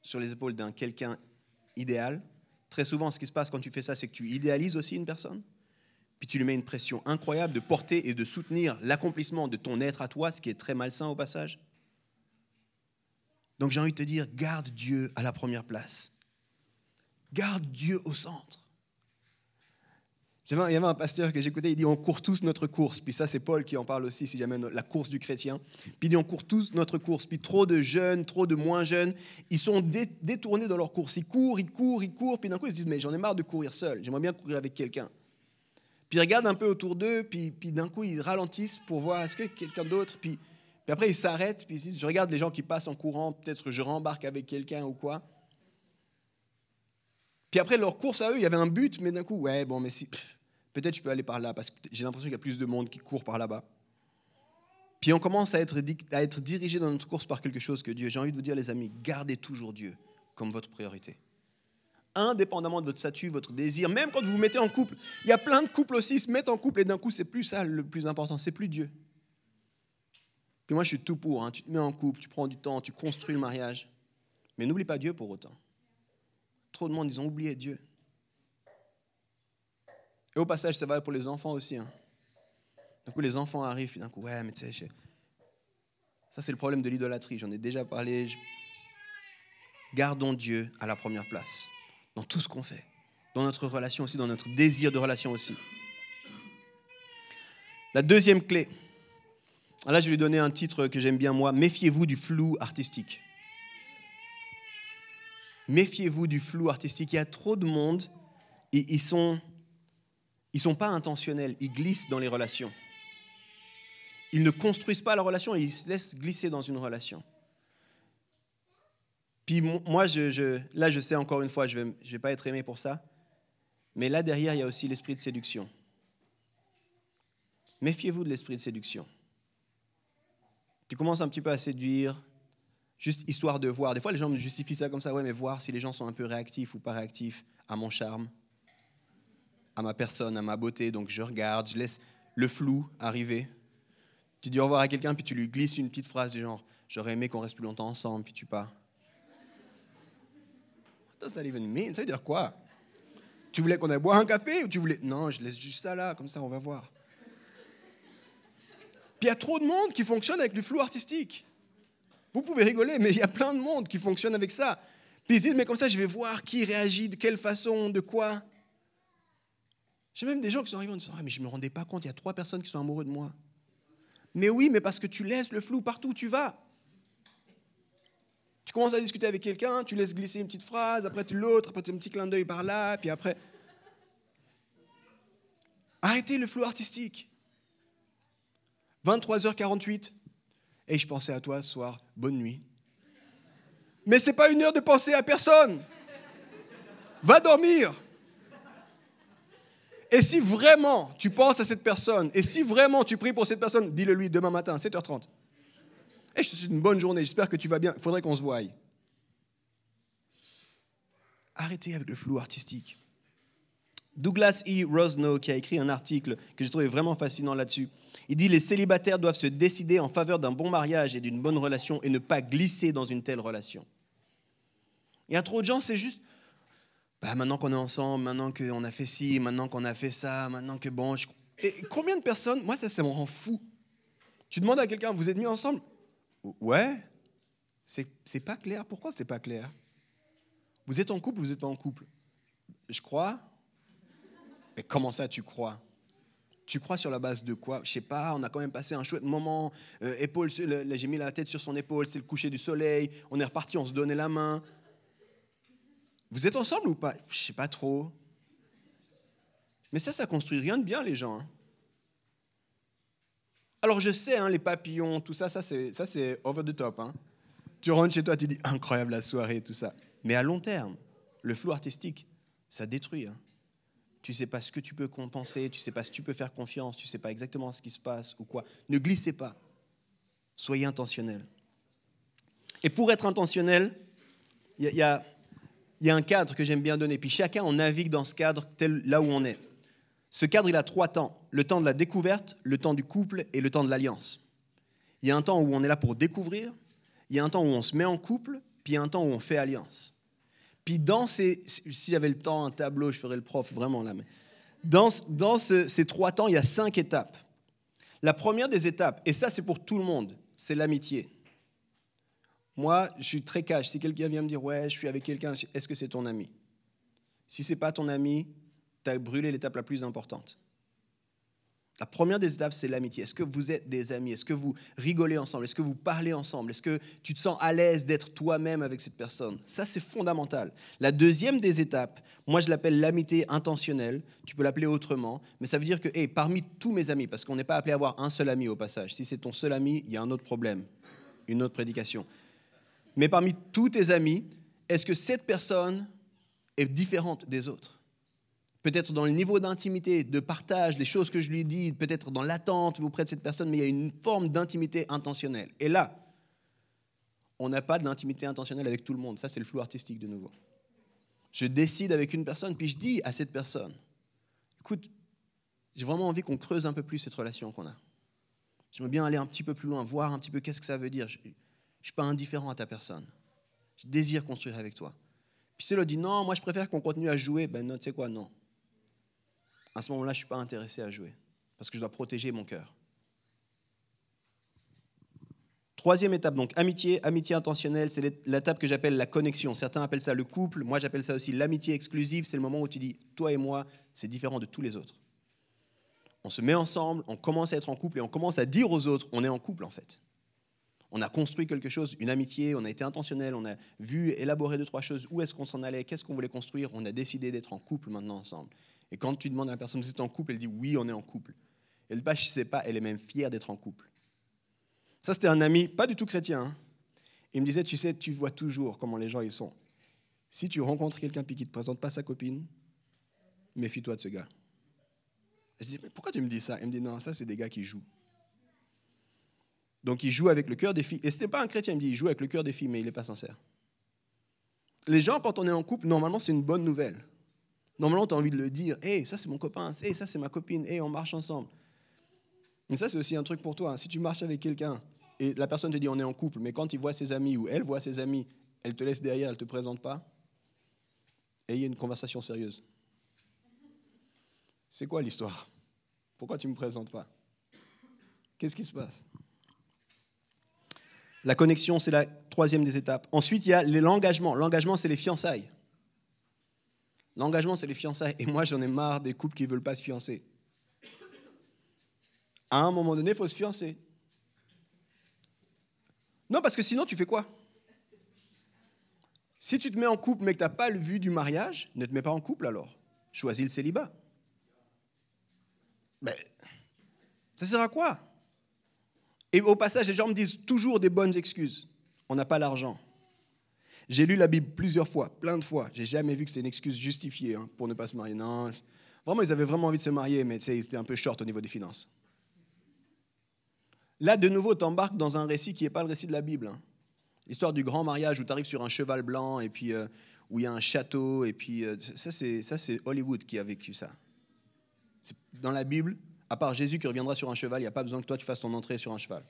sur les épaules d'un quelqu'un idéal. Très souvent, ce qui se passe quand tu fais ça, c'est que tu idéalises aussi une personne, puis tu lui mets une pression incroyable de porter et de soutenir l'accomplissement de ton être à toi, ce qui est très malsain au passage. Donc j'ai envie de te dire, garde Dieu à la première place. Garde Dieu au centre. Il y avait un pasteur que j'écoutais, il dit on court tous notre course. Puis ça, c'est Paul qui en parle aussi, si jamais la course du chrétien. Puis il dit on court tous notre course. Puis trop de jeunes, trop de moins jeunes, ils sont détournés dans leur course. Ils courent, ils courent, ils courent. Puis d'un coup, ils se disent mais j'en ai marre de courir seul. J'aimerais bien courir avec quelqu'un. Puis ils regardent un peu autour d'eux. Puis, puis d'un coup, ils ralentissent pour voir est-ce que quelqu'un d'autre? Puis, puis après, ils s'arrêtent. Puis ils se disent je regarde les gens qui passent en courant. Peut-être je rembarque avec quelqu'un ou quoi. Puis après leur course à eux, il y avait un but, mais d'un coup, ouais, bon, mais si. Peut-être je peux aller par là parce que j'ai l'impression qu'il y a plus de monde qui court par là-bas. Puis on commence à être, dirigé dans notre course par quelque chose que Dieu. J'ai envie de vous dire, les amis, gardez toujours Dieu comme votre priorité. Indépendamment de votre statut, votre désir, même quand vous vous mettez en couple. Il y a plein de couples aussi, se mettent en couple et d'un coup, c'est plus ça le plus important, c'est plus Dieu. Puis moi, je suis tout pour. Hein. Tu te mets en couple, tu prends du temps, tu construis le mariage. Mais n'oublie pas Dieu pour autant. Trop de monde, ils ont oublié Dieu. Et au passage, ça va pour les enfants aussi. Hein. D'un coup, les enfants arrivent, puis d'un coup, ouais, mais tu sais, ça c'est le problème de l'idolâtrie, j'en ai déjà parlé. Gardons Dieu à la première place, dans tout ce qu'on fait, dans notre relation aussi, dans notre désir de relation aussi. La deuxième clé, là je vais lui donner un titre que j'aime bien moi, Méfiez-vous du flou artistique. Méfiez-vous du flou artistique. Il y a trop de monde, et ils sont ils ne sont pas intentionnels, ils glissent dans les relations. Ils ne construisent pas la relation, ils se laissent glisser dans une relation. Puis moi, là, je sais encore une fois, je ne vais pas être aimé pour ça, mais là derrière, il y a aussi l'esprit de séduction. Méfiez-vous de l'esprit de séduction. Tu commences un petit peu à séduire, juste histoire de voir. Des fois, les gens me justifient ça comme ça, ouais, mais voir si les gens sont un peu réactifs ou pas réactifs à mon charme à ma personne, à ma beauté. Donc je regarde, je laisse le flou arriver. Tu dis au revoir à quelqu'un, puis tu lui glisses une petite phrase du genre J'aurais aimé qu'on reste plus longtemps ensemble, puis tu pars. What does that even mean? Ça veut dire quoi? Tu voulais qu'on aille boire un café ou tu voulais? Non, je laisse juste ça là, comme ça on va voir. Puis il y a trop de monde qui fonctionne avec du flou artistique. Vous pouvez rigoler, mais il y a plein de monde qui fonctionne avec ça. Puis ils se disent, mais comme ça, je vais voir qui réagit, de quelle façon, de quoi. J'ai même des gens qui sont arrivés en disant ah, mais je ne me rendais pas compte, il y a trois personnes qui sont amoureux de moi. Mais oui, mais parce que tu laisses le flou partout où tu vas. Tu commences à discuter avec quelqu'un, tu laisses glisser une petite phrase, après tu l'autre, après tu un petit clin d'œil par là, puis après. Arrêtez le flou artistique. 23h48, et je pensais à toi ce soir, bonne nuit. Mais ce n'est pas une heure de penser à personne. Va dormir. Et si vraiment tu penses à cette personne, et si vraiment tu pries pour cette personne, dis-le lui demain matin, 7h30. Et je te souhaite une bonne journée, j'espère que tu vas bien, il faudrait qu'on se voie. Arrêtez avec le flou artistique. Douglas E. Rosno, qui a écrit un article que j'ai trouvé vraiment fascinant là-dessus, il dit Les célibataires doivent se décider en faveur d'un bon mariage et d'une bonne relation et ne pas glisser dans une telle relation. Il y a trop de gens, c'est juste bah, maintenant qu'on est ensemble, maintenant qu'on a fait ci, maintenant qu'on a fait ça, maintenant que bon. Et combien de personnes, moi ça, ça me rend fou. Tu demandes à quelqu'un, vous êtes mis ensemble? Ouais. C'est pas clair. Pourquoi c'est pas clair? Vous êtes en couple ou vous n'êtes pas en couple? Je crois. Mais comment ça tu crois? Tu crois sur la base de quoi? Je sais pas, on a quand même passé un chouette moment. Euh, épaule, j'ai mis la tête sur son épaule, c'est le coucher du soleil. On est reparti, on se donnait la main. Vous êtes ensemble ou pas? Je sais pas trop. Mais ça, ça construit rien de bien, les gens. Hein. Alors je sais, hein, les papillons, tout ça, ça c'est, over the top. Hein. Tu rentres chez toi, tu dis incroyable la soirée, tout ça. Mais à long terme, le flou artistique, ça détruit. Tu sais pas ce que tu peux compenser, tu sais pas si tu peux faire confiance, tu sais pas exactement ce qui se passe ou quoi. Ne glissez pas. Soyez intentionnel. Et pour être intentionnel, il y, a il y a un cadre que j'aime bien donner. Puis chacun, on navigue dans ce cadre tel là où on est. Ce cadre, il a trois temps. Le temps de la découverte, le temps du couple et le temps de l'alliance. Il y a un temps où on est là pour découvrir, il y a un temps où on se met en couple, puis il y a un temps où on fait alliance. Puis dans ces... Si j'avais le temps, un tableau, je ferais le prof vraiment là. Mais dans, dans ces trois temps, il y a cinq étapes. La première des étapes, et ça c'est pour tout le monde, c'est l'amitié. Moi, je suis très cash. Si quelqu'un vient me dire, ouais, je suis avec quelqu'un, est-ce que c'est ton ami? Si ce n'est pas ton ami, tu as brûlé l'étape la plus importante. La première des étapes, c'est l'amitié. Est-ce que vous êtes des amis? Est-ce que vous rigolez ensemble? Est-ce que vous parlez ensemble? Est-ce que tu te sens à l'aise d'être toi-même avec cette personne? Ça, c'est fondamental. La deuxième des étapes, moi, je l'appelle l'amitié intentionnelle. Tu peux l'appeler autrement, mais ça veut dire que, hey, parmi tous mes amis, parce qu'on n'est pas appelé à avoir un seul ami au passage. Si c'est ton seul ami, il y a un autre problème, une autre prédication mais parmi tous tes amis, est-ce que cette personne est différente des autres? Peut-être dans le niveau d'intimité, de partage, des choses que je lui dis, peut-être dans l'attente auprès de cette personne, mais il y a une forme d'intimité intentionnelle. Et là, on n'a pas de l'intimité intentionnelle avec tout le monde. Ça, c'est le flou artistique de nouveau. Je décide avec une personne, puis je dis à cette personne, écoute, j'ai vraiment envie qu'on creuse un peu plus cette relation qu'on a. J'aimerais bien aller un petit peu plus loin, voir un petit peu qu'est-ce que ça veut dire. Je ne suis pas indifférent à ta personne. Je désire construire avec toi. Puis si l'autre dit non, moi je préfère qu'on continue à jouer, ben non, tu sais quoi, non. À ce moment-là, je ne suis pas intéressé à jouer, parce que je dois protéger mon cœur. Troisième étape, donc amitié, amitié intentionnelle, c'est l'étape que j'appelle la connexion. Certains appellent ça le couple, moi j'appelle ça aussi l'amitié exclusive, c'est le moment où tu dis, toi et moi, c'est différent de tous les autres. On se met ensemble, on commence à être en couple et on commence à dire aux autres, on est en couple en fait. On a construit quelque chose, une amitié, on a été intentionnel, on a vu, élaborer deux, trois choses, où est-ce qu'on s'en allait, qu'est-ce qu'on voulait construire, on a décidé d'être en couple maintenant ensemble. Et quand tu demandes à la personne, vous êtes en couple, elle dit, oui, on est en couple. Elle ne sait pas, elle est même fière d'être en couple. Ça, c'était un ami, pas du tout chrétien. Hein. Il me disait, tu sais, tu vois toujours comment les gens ils sont. Si tu rencontres quelqu'un qui ne te présente pas sa copine, méfie-toi de ce gars. Je dis, mais pourquoi tu me dis ça? Il me dit, non, ça, c'est des gars qui jouent. Donc, il joue avec le cœur des filles. Et ce n'était pas un chrétien, il me dit, il joue avec le cœur des filles, mais il n'est pas sincère. Les gens, quand on est en couple, normalement, c'est une bonne nouvelle. Normalement, tu as envie de le dire, hé, ça, c'est mon copain, hé, ça, c'est ma copine, hé, on marche ensemble. Mais ça, c'est aussi un truc pour toi. Hein. Si tu marches avec quelqu'un et la personne te dit on est en couple, mais quand il voit ses amis ou elle voit ses amis, elle te laisse derrière, elle ne te présente pas, ayez une conversation sérieuse. C'est quoi l'histoire? Pourquoi tu ne me présentes pas? Qu'est-ce qui se passe? La connexion, c'est la troisième des étapes. Ensuite, il y a l'engagement. L'engagement, c'est les fiançailles. L'engagement, c'est les fiançailles. Et moi, j'en ai marre des couples qui ne veulent pas se fiancer. À un moment donné, il faut se fiancer. Non, parce que sinon, tu fais quoi? Si tu te mets en couple mais que tu n'as pas le vu du mariage, ne te mets pas en couple alors. Choisis le célibat. Mais ça sert à quoi? Et au passage, les gens me disent toujours des bonnes excuses. On n'a pas l'argent. J'ai lu la Bible plusieurs fois, plein de fois. J'ai jamais vu que c'était une excuse justifiée hein, pour ne pas se marier. Non, vraiment, ils avaient vraiment envie de se marier, mais ils étaient un peu short au niveau des finances. Là, de nouveau, tu embarques dans un récit qui n'est pas le récit de la Bible. Hein. L'histoire du grand mariage où tu arrives sur un cheval blanc et puis euh, où il y a un château. Et puis euh, ça, c'est Hollywood qui a vécu ça. Dans la Bible, à part Jésus qui reviendra sur un cheval, il n'y a pas besoin que toi tu fasses ton entrée sur un cheval.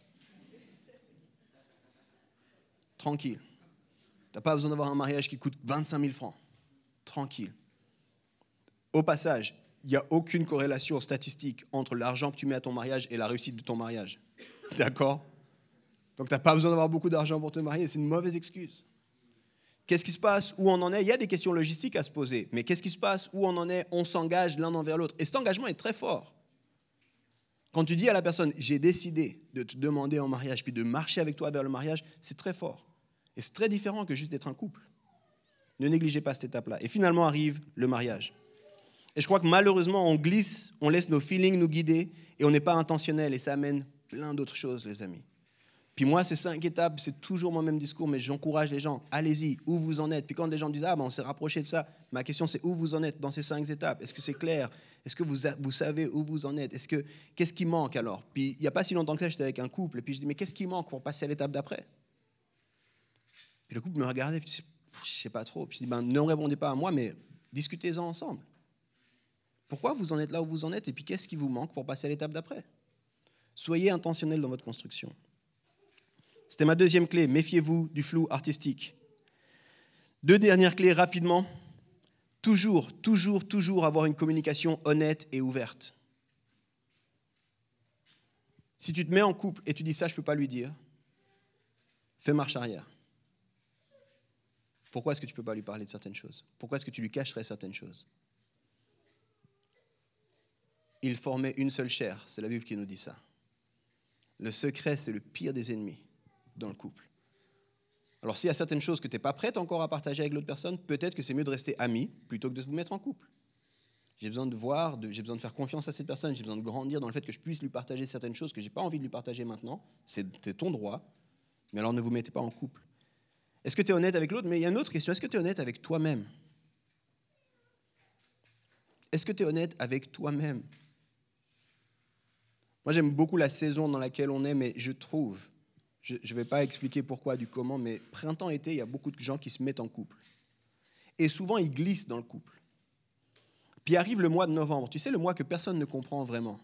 Tranquille. Tu n'as pas besoin d'avoir un mariage qui coûte 25 000 francs. Tranquille. Au passage, il n'y a aucune corrélation statistique entre l'argent que tu mets à ton mariage et la réussite de ton mariage. D'accord? Donc tu n'as pas besoin d'avoir beaucoup d'argent pour te marier, c'est une mauvaise excuse. Qu'est-ce qui se passe? Où on en est? Il y a des questions logistiques à se poser, mais qu'est-ce qui se passe? Où on en est? On s'engage l'un envers l'autre. Et cet engagement est très fort. Quand tu dis à la personne, j'ai décidé de te demander en mariage, puis de marcher avec toi vers le mariage, c'est très fort. Et c'est très différent que juste d'être un couple. Ne négligez pas cette étape-là. Et finalement arrive le mariage. Et je crois que malheureusement, on glisse, on laisse nos feelings nous guider, et on n'est pas intentionnel, et ça amène plein d'autres choses, les amis. Puis moi, ces cinq étapes, c'est toujours mon même discours, mais j'encourage les gens, allez-y, où vous en êtes. Puis quand des gens me disent, ah ben on s'est rapproché de ça, ma question c'est où vous en êtes dans ces cinq étapes? Est-ce que c'est clair? Est-ce que vous, vous savez où vous en êtes? Est-ce que Qu'est-ce qui manque alors? Puis il n'y a pas si longtemps que ça, j'étais avec un couple, et puis je dis, mais qu'est-ce qui manque pour passer à l'étape d'après? Puis le couple me regardait, puis je sais pas trop. Puis je dis, ben ne répondez pas à moi, mais discutez-en ensemble. Pourquoi vous en êtes là où vous en êtes Et puis qu'est-ce qui vous manque pour passer à l'étape d'après? Soyez intentionnel dans votre construction. C'était ma deuxième clé. Méfiez-vous du flou artistique. Deux dernières clés rapidement. Toujours, toujours, toujours avoir une communication honnête et ouverte. Si tu te mets en couple et tu dis ça, je ne peux pas lui dire, fais marche arrière. Pourquoi est-ce que tu ne peux pas lui parler de certaines choses? Pourquoi est-ce que tu lui cacherais certaines choses? Il formait une seule chair, c'est la Bible qui nous dit ça. Le secret, c'est le pire des ennemis dans le couple. Alors s'il y a certaines choses que tu n'es pas prête encore à partager avec l'autre personne, peut-être que c'est mieux de rester ami plutôt que de vous mettre en couple. J'ai besoin de voir, j'ai besoin de faire confiance à cette personne, j'ai besoin de grandir dans le fait que je puisse lui partager certaines choses que je n'ai pas envie de lui partager maintenant. C'est ton droit, mais alors ne vous mettez pas en couple. Est-ce que tu es honnête avec l'autre? Mais il y a une autre question, est-ce que tu es honnête avec toi-même? Est-ce que tu es honnête avec toi-même? Moi, j'aime beaucoup la saison dans laquelle on est, mais je trouve, je ne vais pas expliquer pourquoi, du comment, mais printemps-été, il y a beaucoup de gens qui se mettent en couple. Et souvent, ils glissent dans le couple. Puis arrive le mois de novembre, tu sais, le mois que personne ne comprend vraiment.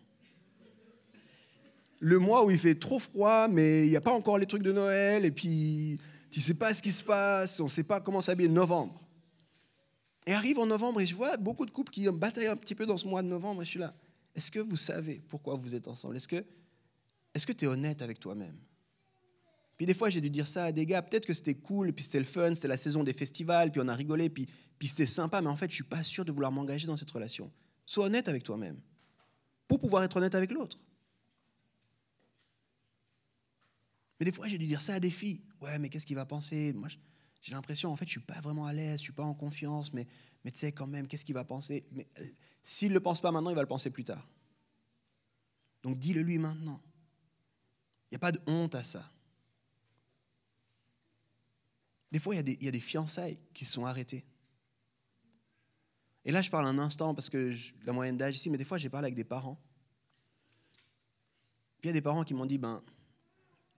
Le mois où il fait trop froid, mais il n'y a pas encore les trucs de Noël, et puis tu ne sais pas ce qui se passe, on ne sait pas comment s'habiller. Novembre. Et arrive en novembre, et je vois beaucoup de couples qui bataillent un petit peu dans ce mois de novembre, et je suis là. Est-ce que vous savez pourquoi vous êtes ensemble? Est-ce que tu es honnête avec toi-même? Puis des fois, j'ai dû dire ça à des gars, peut-être que c'était cool, puis c'était le fun, c'était la saison des festivals, puis on a rigolé, puis c'était sympa, mais en fait, je suis pas sûr de vouloir m'engager dans cette relation. Sois honnête avec toi-même pour pouvoir être honnête avec l'autre. Mais des fois, j'ai dû dire ça à des filles. Ouais, mais qu'est-ce qu'il va penser? Moi, j'ai l'impression, en fait, je suis pas vraiment à l'aise, je suis pas en confiance, mais, tu sais, quand même, qu'est-ce qu'il va penser? Mais euh, s'il le pense pas maintenant, il va le penser plus tard. Donc dis-le lui maintenant. Il n'y a pas de honte à ça. Des fois, il y, a des, fiançailles qui sont arrêtées. Et là, je parle un instant parce que la moyenne d'âge ici, mais des fois, j'ai parlé avec des parents. Puis il y a des parents qui m'ont dit, ben,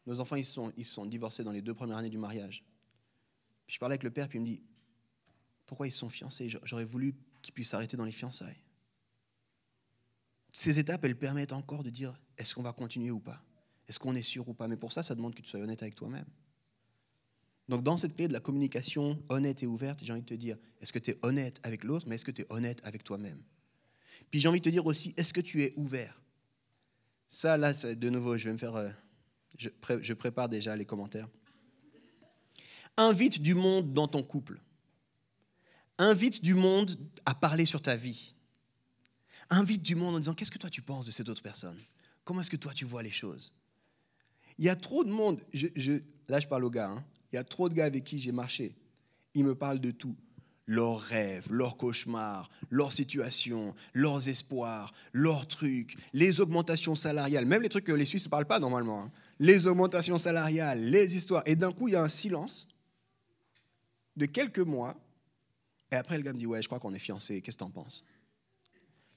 nos enfants, ils sont, ils sont divorcés dans les deux premières années du mariage. Puis je parlais avec le père, puis il me dit, pourquoi ils sont fiancés? J'aurais voulu qu'ils puissent s'arrêter dans les fiançailles. Ces étapes, elles permettent encore de dire, est-ce qu'on va continuer ou pas? Est-ce qu'on est sûr ou pas? Mais pour ça, ça demande que tu sois honnête avec toi-même. Donc dans cette clé de la communication honnête et ouverte, j'ai envie de te dire, est-ce que tu es honnête avec l'autre, mais est-ce que tu es honnête avec toi-même? Puis j'ai envie de te dire aussi, est-ce que tu es ouvert? Ça, là, de nouveau, je vais me faire... Euh, je, prépare déjà les commentaires. Invite du monde dans ton couple. Invite du monde à parler sur ta vie. Invite du monde en disant, qu'est-ce que toi tu penses de cette autre personne? Comment est-ce que toi tu vois les choses? Il y a trop de monde, là je parle aux gars, hein. Il y a trop de gars avec qui j'ai marché. Ils me parlent de tout. Leurs rêves, leurs cauchemars, leurs situations, leurs espoirs, leurs trucs, les augmentations salariales, même les trucs que les Suisses ne parlent pas normalement. Hein. Les augmentations salariales, les histoires. Et d'un coup, il y a un silence de quelques mois. Et après, le gars me dit Ouais, je crois qu'on est fiancés. Qu'est-ce que tu en penses?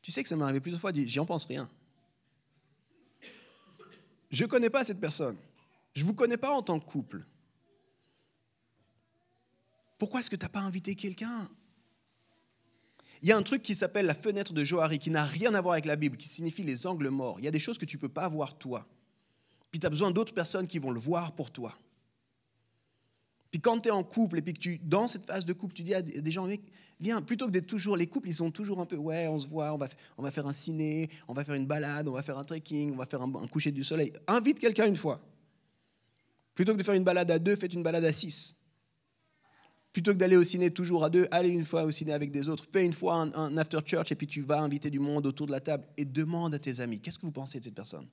Tu sais que ça m'est arrivé plusieurs fois. J'y en pense rien. Je ne connais pas cette personne. Je ne vous connais pas en tant que couple. Pourquoi est-ce que tu n'as pas invité quelqu'un? Il y a un truc qui s'appelle la fenêtre de Johari, qui n'a rien à voir avec la Bible, qui signifie les angles morts. Il y a des choses que tu ne peux pas voir toi. Puis tu as besoin d'autres personnes qui vont le voir pour toi. Puis quand tu es en couple et puis que tu, dans cette phase de couple, tu dis à des gens, viens, plutôt que d'être toujours, les couples, ils sont toujours un peu, ouais, on se voit, on va, on va faire un ciné, on va faire une balade, on va faire un trekking, on va faire un, un coucher du soleil. Invite quelqu'un une fois. Plutôt que de faire une balade à deux, faites une balade à six. Plutôt que d'aller au ciné toujours à deux, allez une fois au ciné avec des autres. Fais une fois un, after church et puis tu vas inviter du monde autour de la table et demande à tes amis, qu'est-ce que vous pensez de cette personne?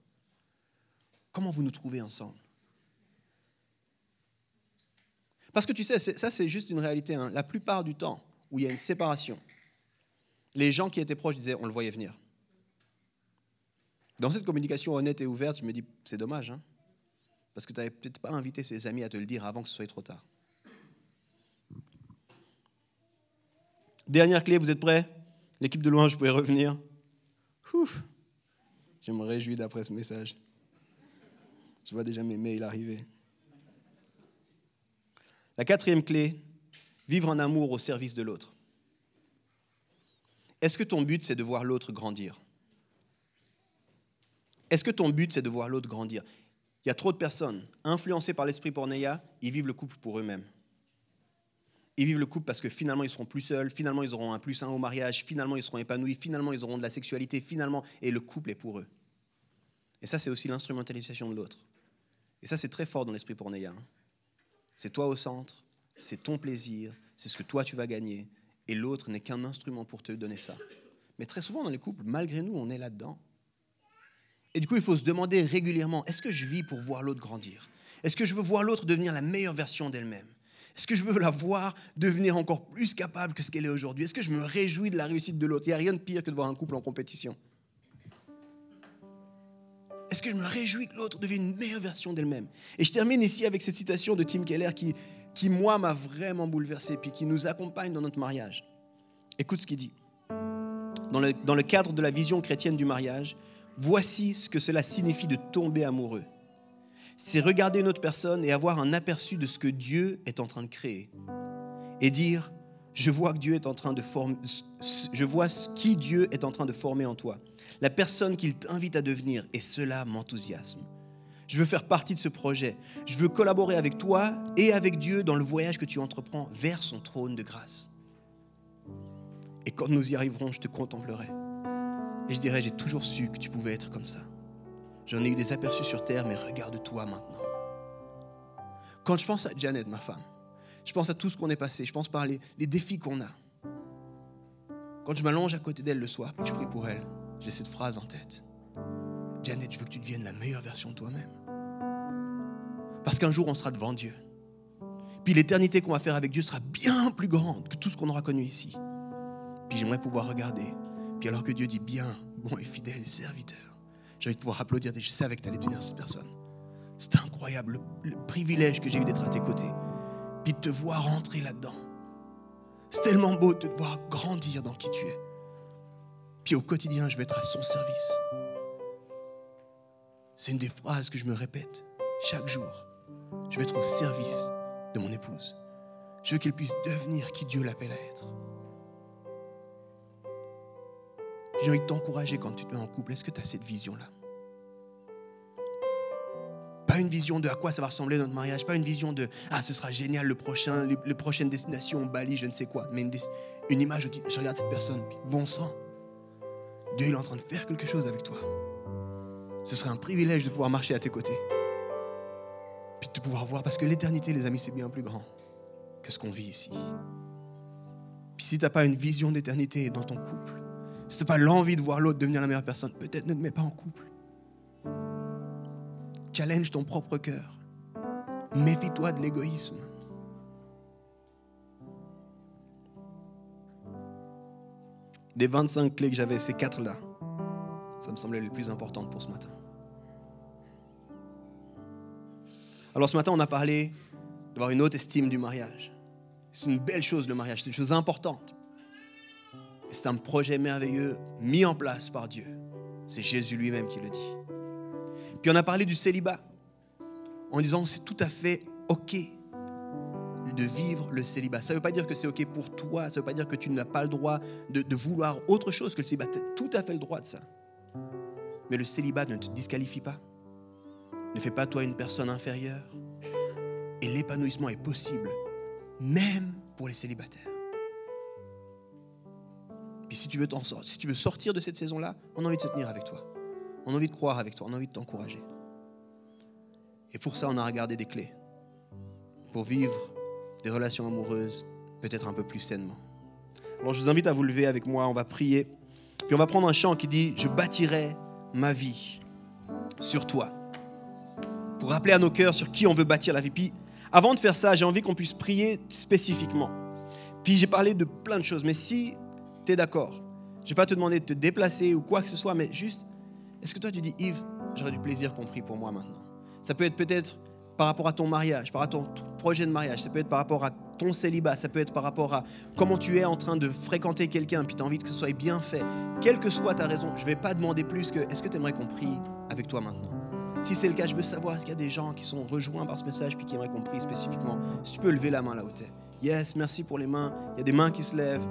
Comment vous nous trouvez ensemble? Parce que tu sais, ça c'est juste une réalité. Hein. La plupart du temps où il y a une séparation, les gens qui étaient proches disaient, on le voyait venir. Dans cette communication honnête et ouverte, je me dis, c'est dommage, hein parce que tu n'avais peut-être pas invité ses amis à te le dire avant que ce soit trop tard. Dernière clé, vous êtes prêts? L'équipe de louange, vous pouvez revenir. Je me réjouis d'après ce message. Je vois déjà mes mails arriver. La quatrième clé, vivre en amour au service de l'autre. Est-ce que ton but, c'est de voir l'autre grandir? Est-ce que ton but, c'est de voir l'autre grandir? Il y a trop de personnes influencées par l'esprit pornéa, ils vivent le couple pour eux-mêmes. Ils vivent le couple parce que finalement ils seront plus seuls, finalement ils auront un plus un au mariage, finalement ils seront épanouis, finalement ils auront de la sexualité, finalement, et le couple est pour eux. Et ça, c'est aussi l'instrumentalisation de l'autre. Et ça, c'est très fort dans l'esprit pornéa. Hein. C'est toi au centre, c'est ton plaisir, c'est ce que toi tu vas gagner, et l'autre n'est qu'un instrument pour te donner ça. Mais très souvent dans les couples, malgré nous, on est là-dedans. Et du coup, il faut se demander régulièrement, est-ce que je vis pour voir l'autre grandir? Est-ce que je veux voir l'autre devenir la meilleure version d'elle-même? Est-ce que je veux la voir devenir encore plus capable que ce qu'elle est aujourd'hui? Est-ce que je me réjouis de la réussite de l'autre? Il n'y a rien de pire que de voir un couple en compétition. Est-ce que je me réjouis que l'autre devienne une meilleure version d'elle-même? Et je termine ici avec cette citation de Tim Keller qui, moi, m'a vraiment bouleversé, puis qui nous accompagne dans notre mariage. Écoute ce qu'il dit. dans le, dans le cadre de la vision chrétienne du mariage, voici ce que cela signifie de tomber amoureux. C'est regarder une autre personne et avoir un aperçu de ce que Dieu est en train de créer. Et dire, je vois que Dieu est en train de former, je vois qui Dieu est en train de former en toi, la personne qu'il t'invite à devenir, et cela m'enthousiasme. Je veux faire partie de ce projet. Je veux collaborer avec toi et avec Dieu dans le voyage que tu entreprends vers son trône de grâce. Et quand nous y arriverons, je te contemplerai. Et je dirai, j'ai toujours su que tu pouvais être comme ça. J'en ai eu des aperçus sur terre, mais regarde-toi maintenant. Quand je pense à Janet, ma femme, je pense à tout ce qu'on est passé, je pense par les, les défis qu'on a. Quand je m'allonge à côté d'elle le soir et je prie pour elle, j'ai cette phrase en tête. Janet, je veux que tu deviennes la meilleure version de toi-même. Parce qu'un jour, on sera devant Dieu. Puis l'éternité qu'on va faire avec Dieu sera bien plus grande que tout ce qu'on aura connu ici. Puis j'aimerais pouvoir regarder. Puis alors que Dieu dit bien, bon et fidèle serviteur, j'ai envie de pouvoir applaudir. Je savais que tu allais devenir cette personne. C'est incroyable le, privilège que j'ai eu d'être à tes côtés. Puis de te voir rentrer là-dedans. C'est tellement beau de te voir grandir dans qui tu es. Puis au quotidien, je vais être à son service. C'est une des phrases que je me répète chaque jour. Je vais être au service de mon épouse. Je veux qu'elle puisse devenir qui Dieu l'appelle à être. J'ai envie de t'encourager quand tu te mets en couple. Est-ce que tu as cette vision-là? Pas une vision de à quoi ça va ressembler notre mariage, pas une vision de ah ce sera génial le prochain, les, les prochaines destinations, Bali, je ne sais quoi, mais une, image où tu, je regarde cette personne, bon sang, Dieu il est en train de faire quelque chose avec toi. Ce serait un privilège de pouvoir marcher à tes côtés. Puis de pouvoir voir, parce que l'éternité, les amis, c'est bien plus grand que ce qu'on vit ici. Puis si tu n'as pas une vision d'éternité dans ton couple, si tu pas l'envie de voir l'autre devenir la meilleure personne, peut-être ne te mets pas en couple. Challenge ton propre cœur. Méfie-toi de l'égoïsme. Des 25 clés que j'avais, ces quatre-là, ça me semblait les plus importantes pour ce matin. Alors ce matin, on a parlé d'avoir une haute estime du mariage. C'est une belle chose le mariage, c'est une chose importante. C'est un projet merveilleux mis en place par Dieu. C'est Jésus lui-même qui le dit. Puis on a parlé du célibat en disant c'est tout à fait OK de vivre le célibat. Ça ne veut pas dire que c'est OK pour toi, ça ne veut pas dire que tu n'as pas le droit de, de vouloir autre chose que le célibat. Tu as tout à fait le droit de ça. Mais le célibat ne te disqualifie pas. Ne fais pas toi une personne inférieure. Et l'épanouissement est possible, même pour les célibataires. Puis si tu veux, si tu veux sortir de cette saison-là, on a envie de se tenir avec toi. On a envie de croire avec toi, on a envie de t'encourager. Et pour ça, on a regardé des clés. Pour vivre des relations amoureuses peut-être un peu plus sainement. Alors je vous invite à vous lever avec moi, on va prier. Puis on va prendre un chant qui dit, je bâtirai ma vie sur toi. Pour rappeler à nos cœurs sur qui on veut bâtir la vie. Puis avant de faire ça, j'ai envie qu'on puisse prier spécifiquement. Puis j'ai parlé de plein de choses, mais si tu es d'accord, je ne vais pas te demander de te déplacer ou quoi que ce soit, mais juste, est-ce que toi tu dis, Yves, j'aurais du plaisir qu'on prie pour moi maintenant? Ça peut être peut-être par rapport à ton mariage, par rapport à ton projet de mariage, ça peut être par rapport à ton célibat, ça peut être par rapport à comment tu es en train de fréquenter quelqu'un, puis tu as envie que ce soit bien fait. Quelle que soit ta raison, je ne vais pas demander plus que est-ce que tu aimerais qu'on avec toi maintenant? Si c'est le cas, je veux savoir, est-ce qu'il y a des gens qui sont rejoints par ce message, puis qui aimeraient qu'on prie spécifiquement Si tu peux lever la main là où tu es. Yes, merci pour les mains. Il y a des mains qui se lèvent.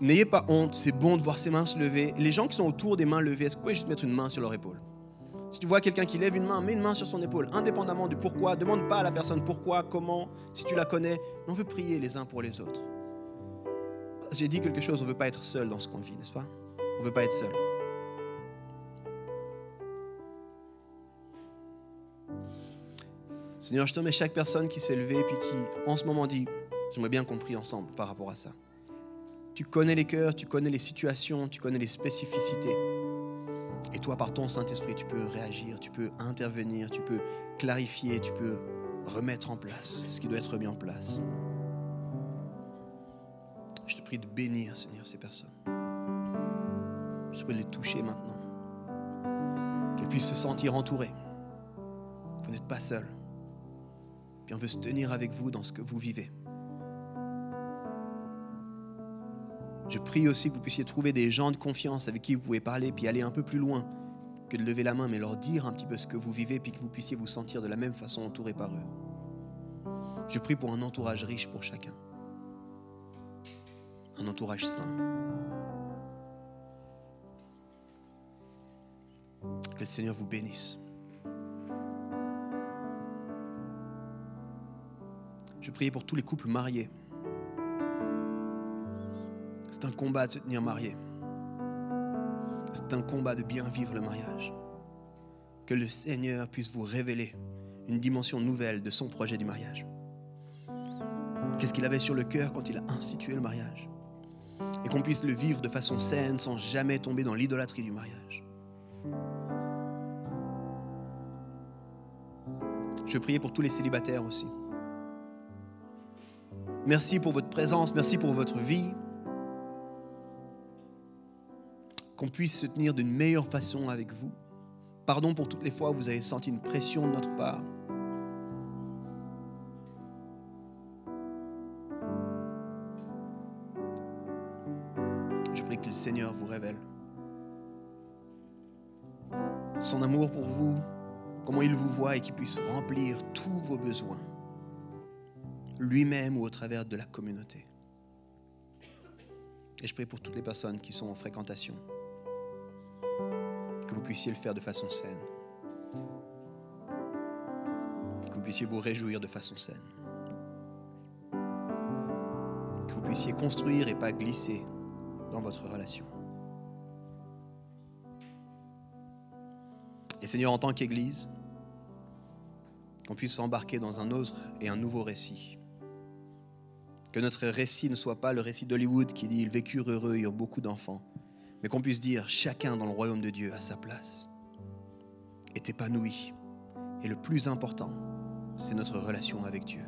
N'ayez pas honte, c'est bon de voir ces mains se lever. Les gens qui sont autour des mains levées, est-ce que vous juste mettre une main sur leur épaule? Si tu vois quelqu'un qui lève une main, mets une main sur son épaule, indépendamment du pourquoi. Demande pas à la personne pourquoi, comment, si tu la connais. On veut prier les uns pour les autres. J'ai dit quelque chose, on ne veut pas être seul dans ce qu'on vit, n'est-ce pas? On ne veut pas être seul. Seigneur, je te mets chaque personne qui s'est levée et puis qui, en ce moment, dit J'aimerais bien qu'on prie ensemble par rapport à ça. Tu connais les cœurs, tu connais les situations, tu connais les spécificités. Et toi, par ton Saint-Esprit, tu peux réagir, tu peux intervenir, tu peux clarifier, tu peux remettre en place ce qui doit être mis en place. Je te prie de bénir, Seigneur, ces personnes. Je te prie de les toucher maintenant. Qu'elles puissent se sentir entourées. Vous n'êtes pas seuls. Puis on veut se tenir avec vous dans ce que vous vivez. Je prie aussi que vous puissiez trouver des gens de confiance avec qui vous pouvez parler, puis aller un peu plus loin que de lever la main, mais leur dire un petit peu ce que vous vivez, puis que vous puissiez vous sentir de la même façon entouré par eux. Je prie pour un entourage riche pour chacun. Un entourage sain. Que le Seigneur vous bénisse. Je prie pour tous les couples mariés. C'est un combat de se tenir marié. C'est un combat de bien vivre le mariage. Que le Seigneur puisse vous révéler une dimension nouvelle de son projet du mariage. Qu'est-ce qu'il avait sur le cœur quand il a institué le mariage? Et qu'on puisse le vivre de façon saine sans jamais tomber dans l'idolâtrie du mariage. Je priais pour tous les célibataires aussi. Merci pour votre présence, merci pour votre vie. Qu'on puisse se tenir d'une meilleure façon avec vous. Pardon pour toutes les fois où vous avez senti une pression de notre part. Je prie que le Seigneur vous révèle son amour pour vous, comment il vous voit et qu'il puisse remplir tous vos besoins, lui-même ou au travers de la communauté. Et je prie pour toutes les personnes qui sont en fréquentation, que vous puissiez le faire de façon saine, que vous puissiez vous réjouir de façon saine, que vous puissiez construire et pas glisser dans votre relation. Et Seigneur, en tant qu'Église, qu'on puisse s'embarquer dans un autre et un nouveau récit. Que notre récit ne soit pas le récit d'Hollywood qui dit ils vécurent heureux, ils eurent beaucoup d'enfants, mais qu'on puisse dire chacun dans le royaume de Dieu à sa place est épanoui. Et le plus important, c'est notre relation avec Dieu.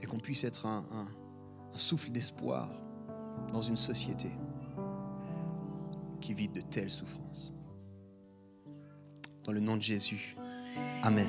Et qu'on puisse être un, souffle d'espoir dans une société qui vit de telles souffrances. Dans le nom de Jésus. Amen.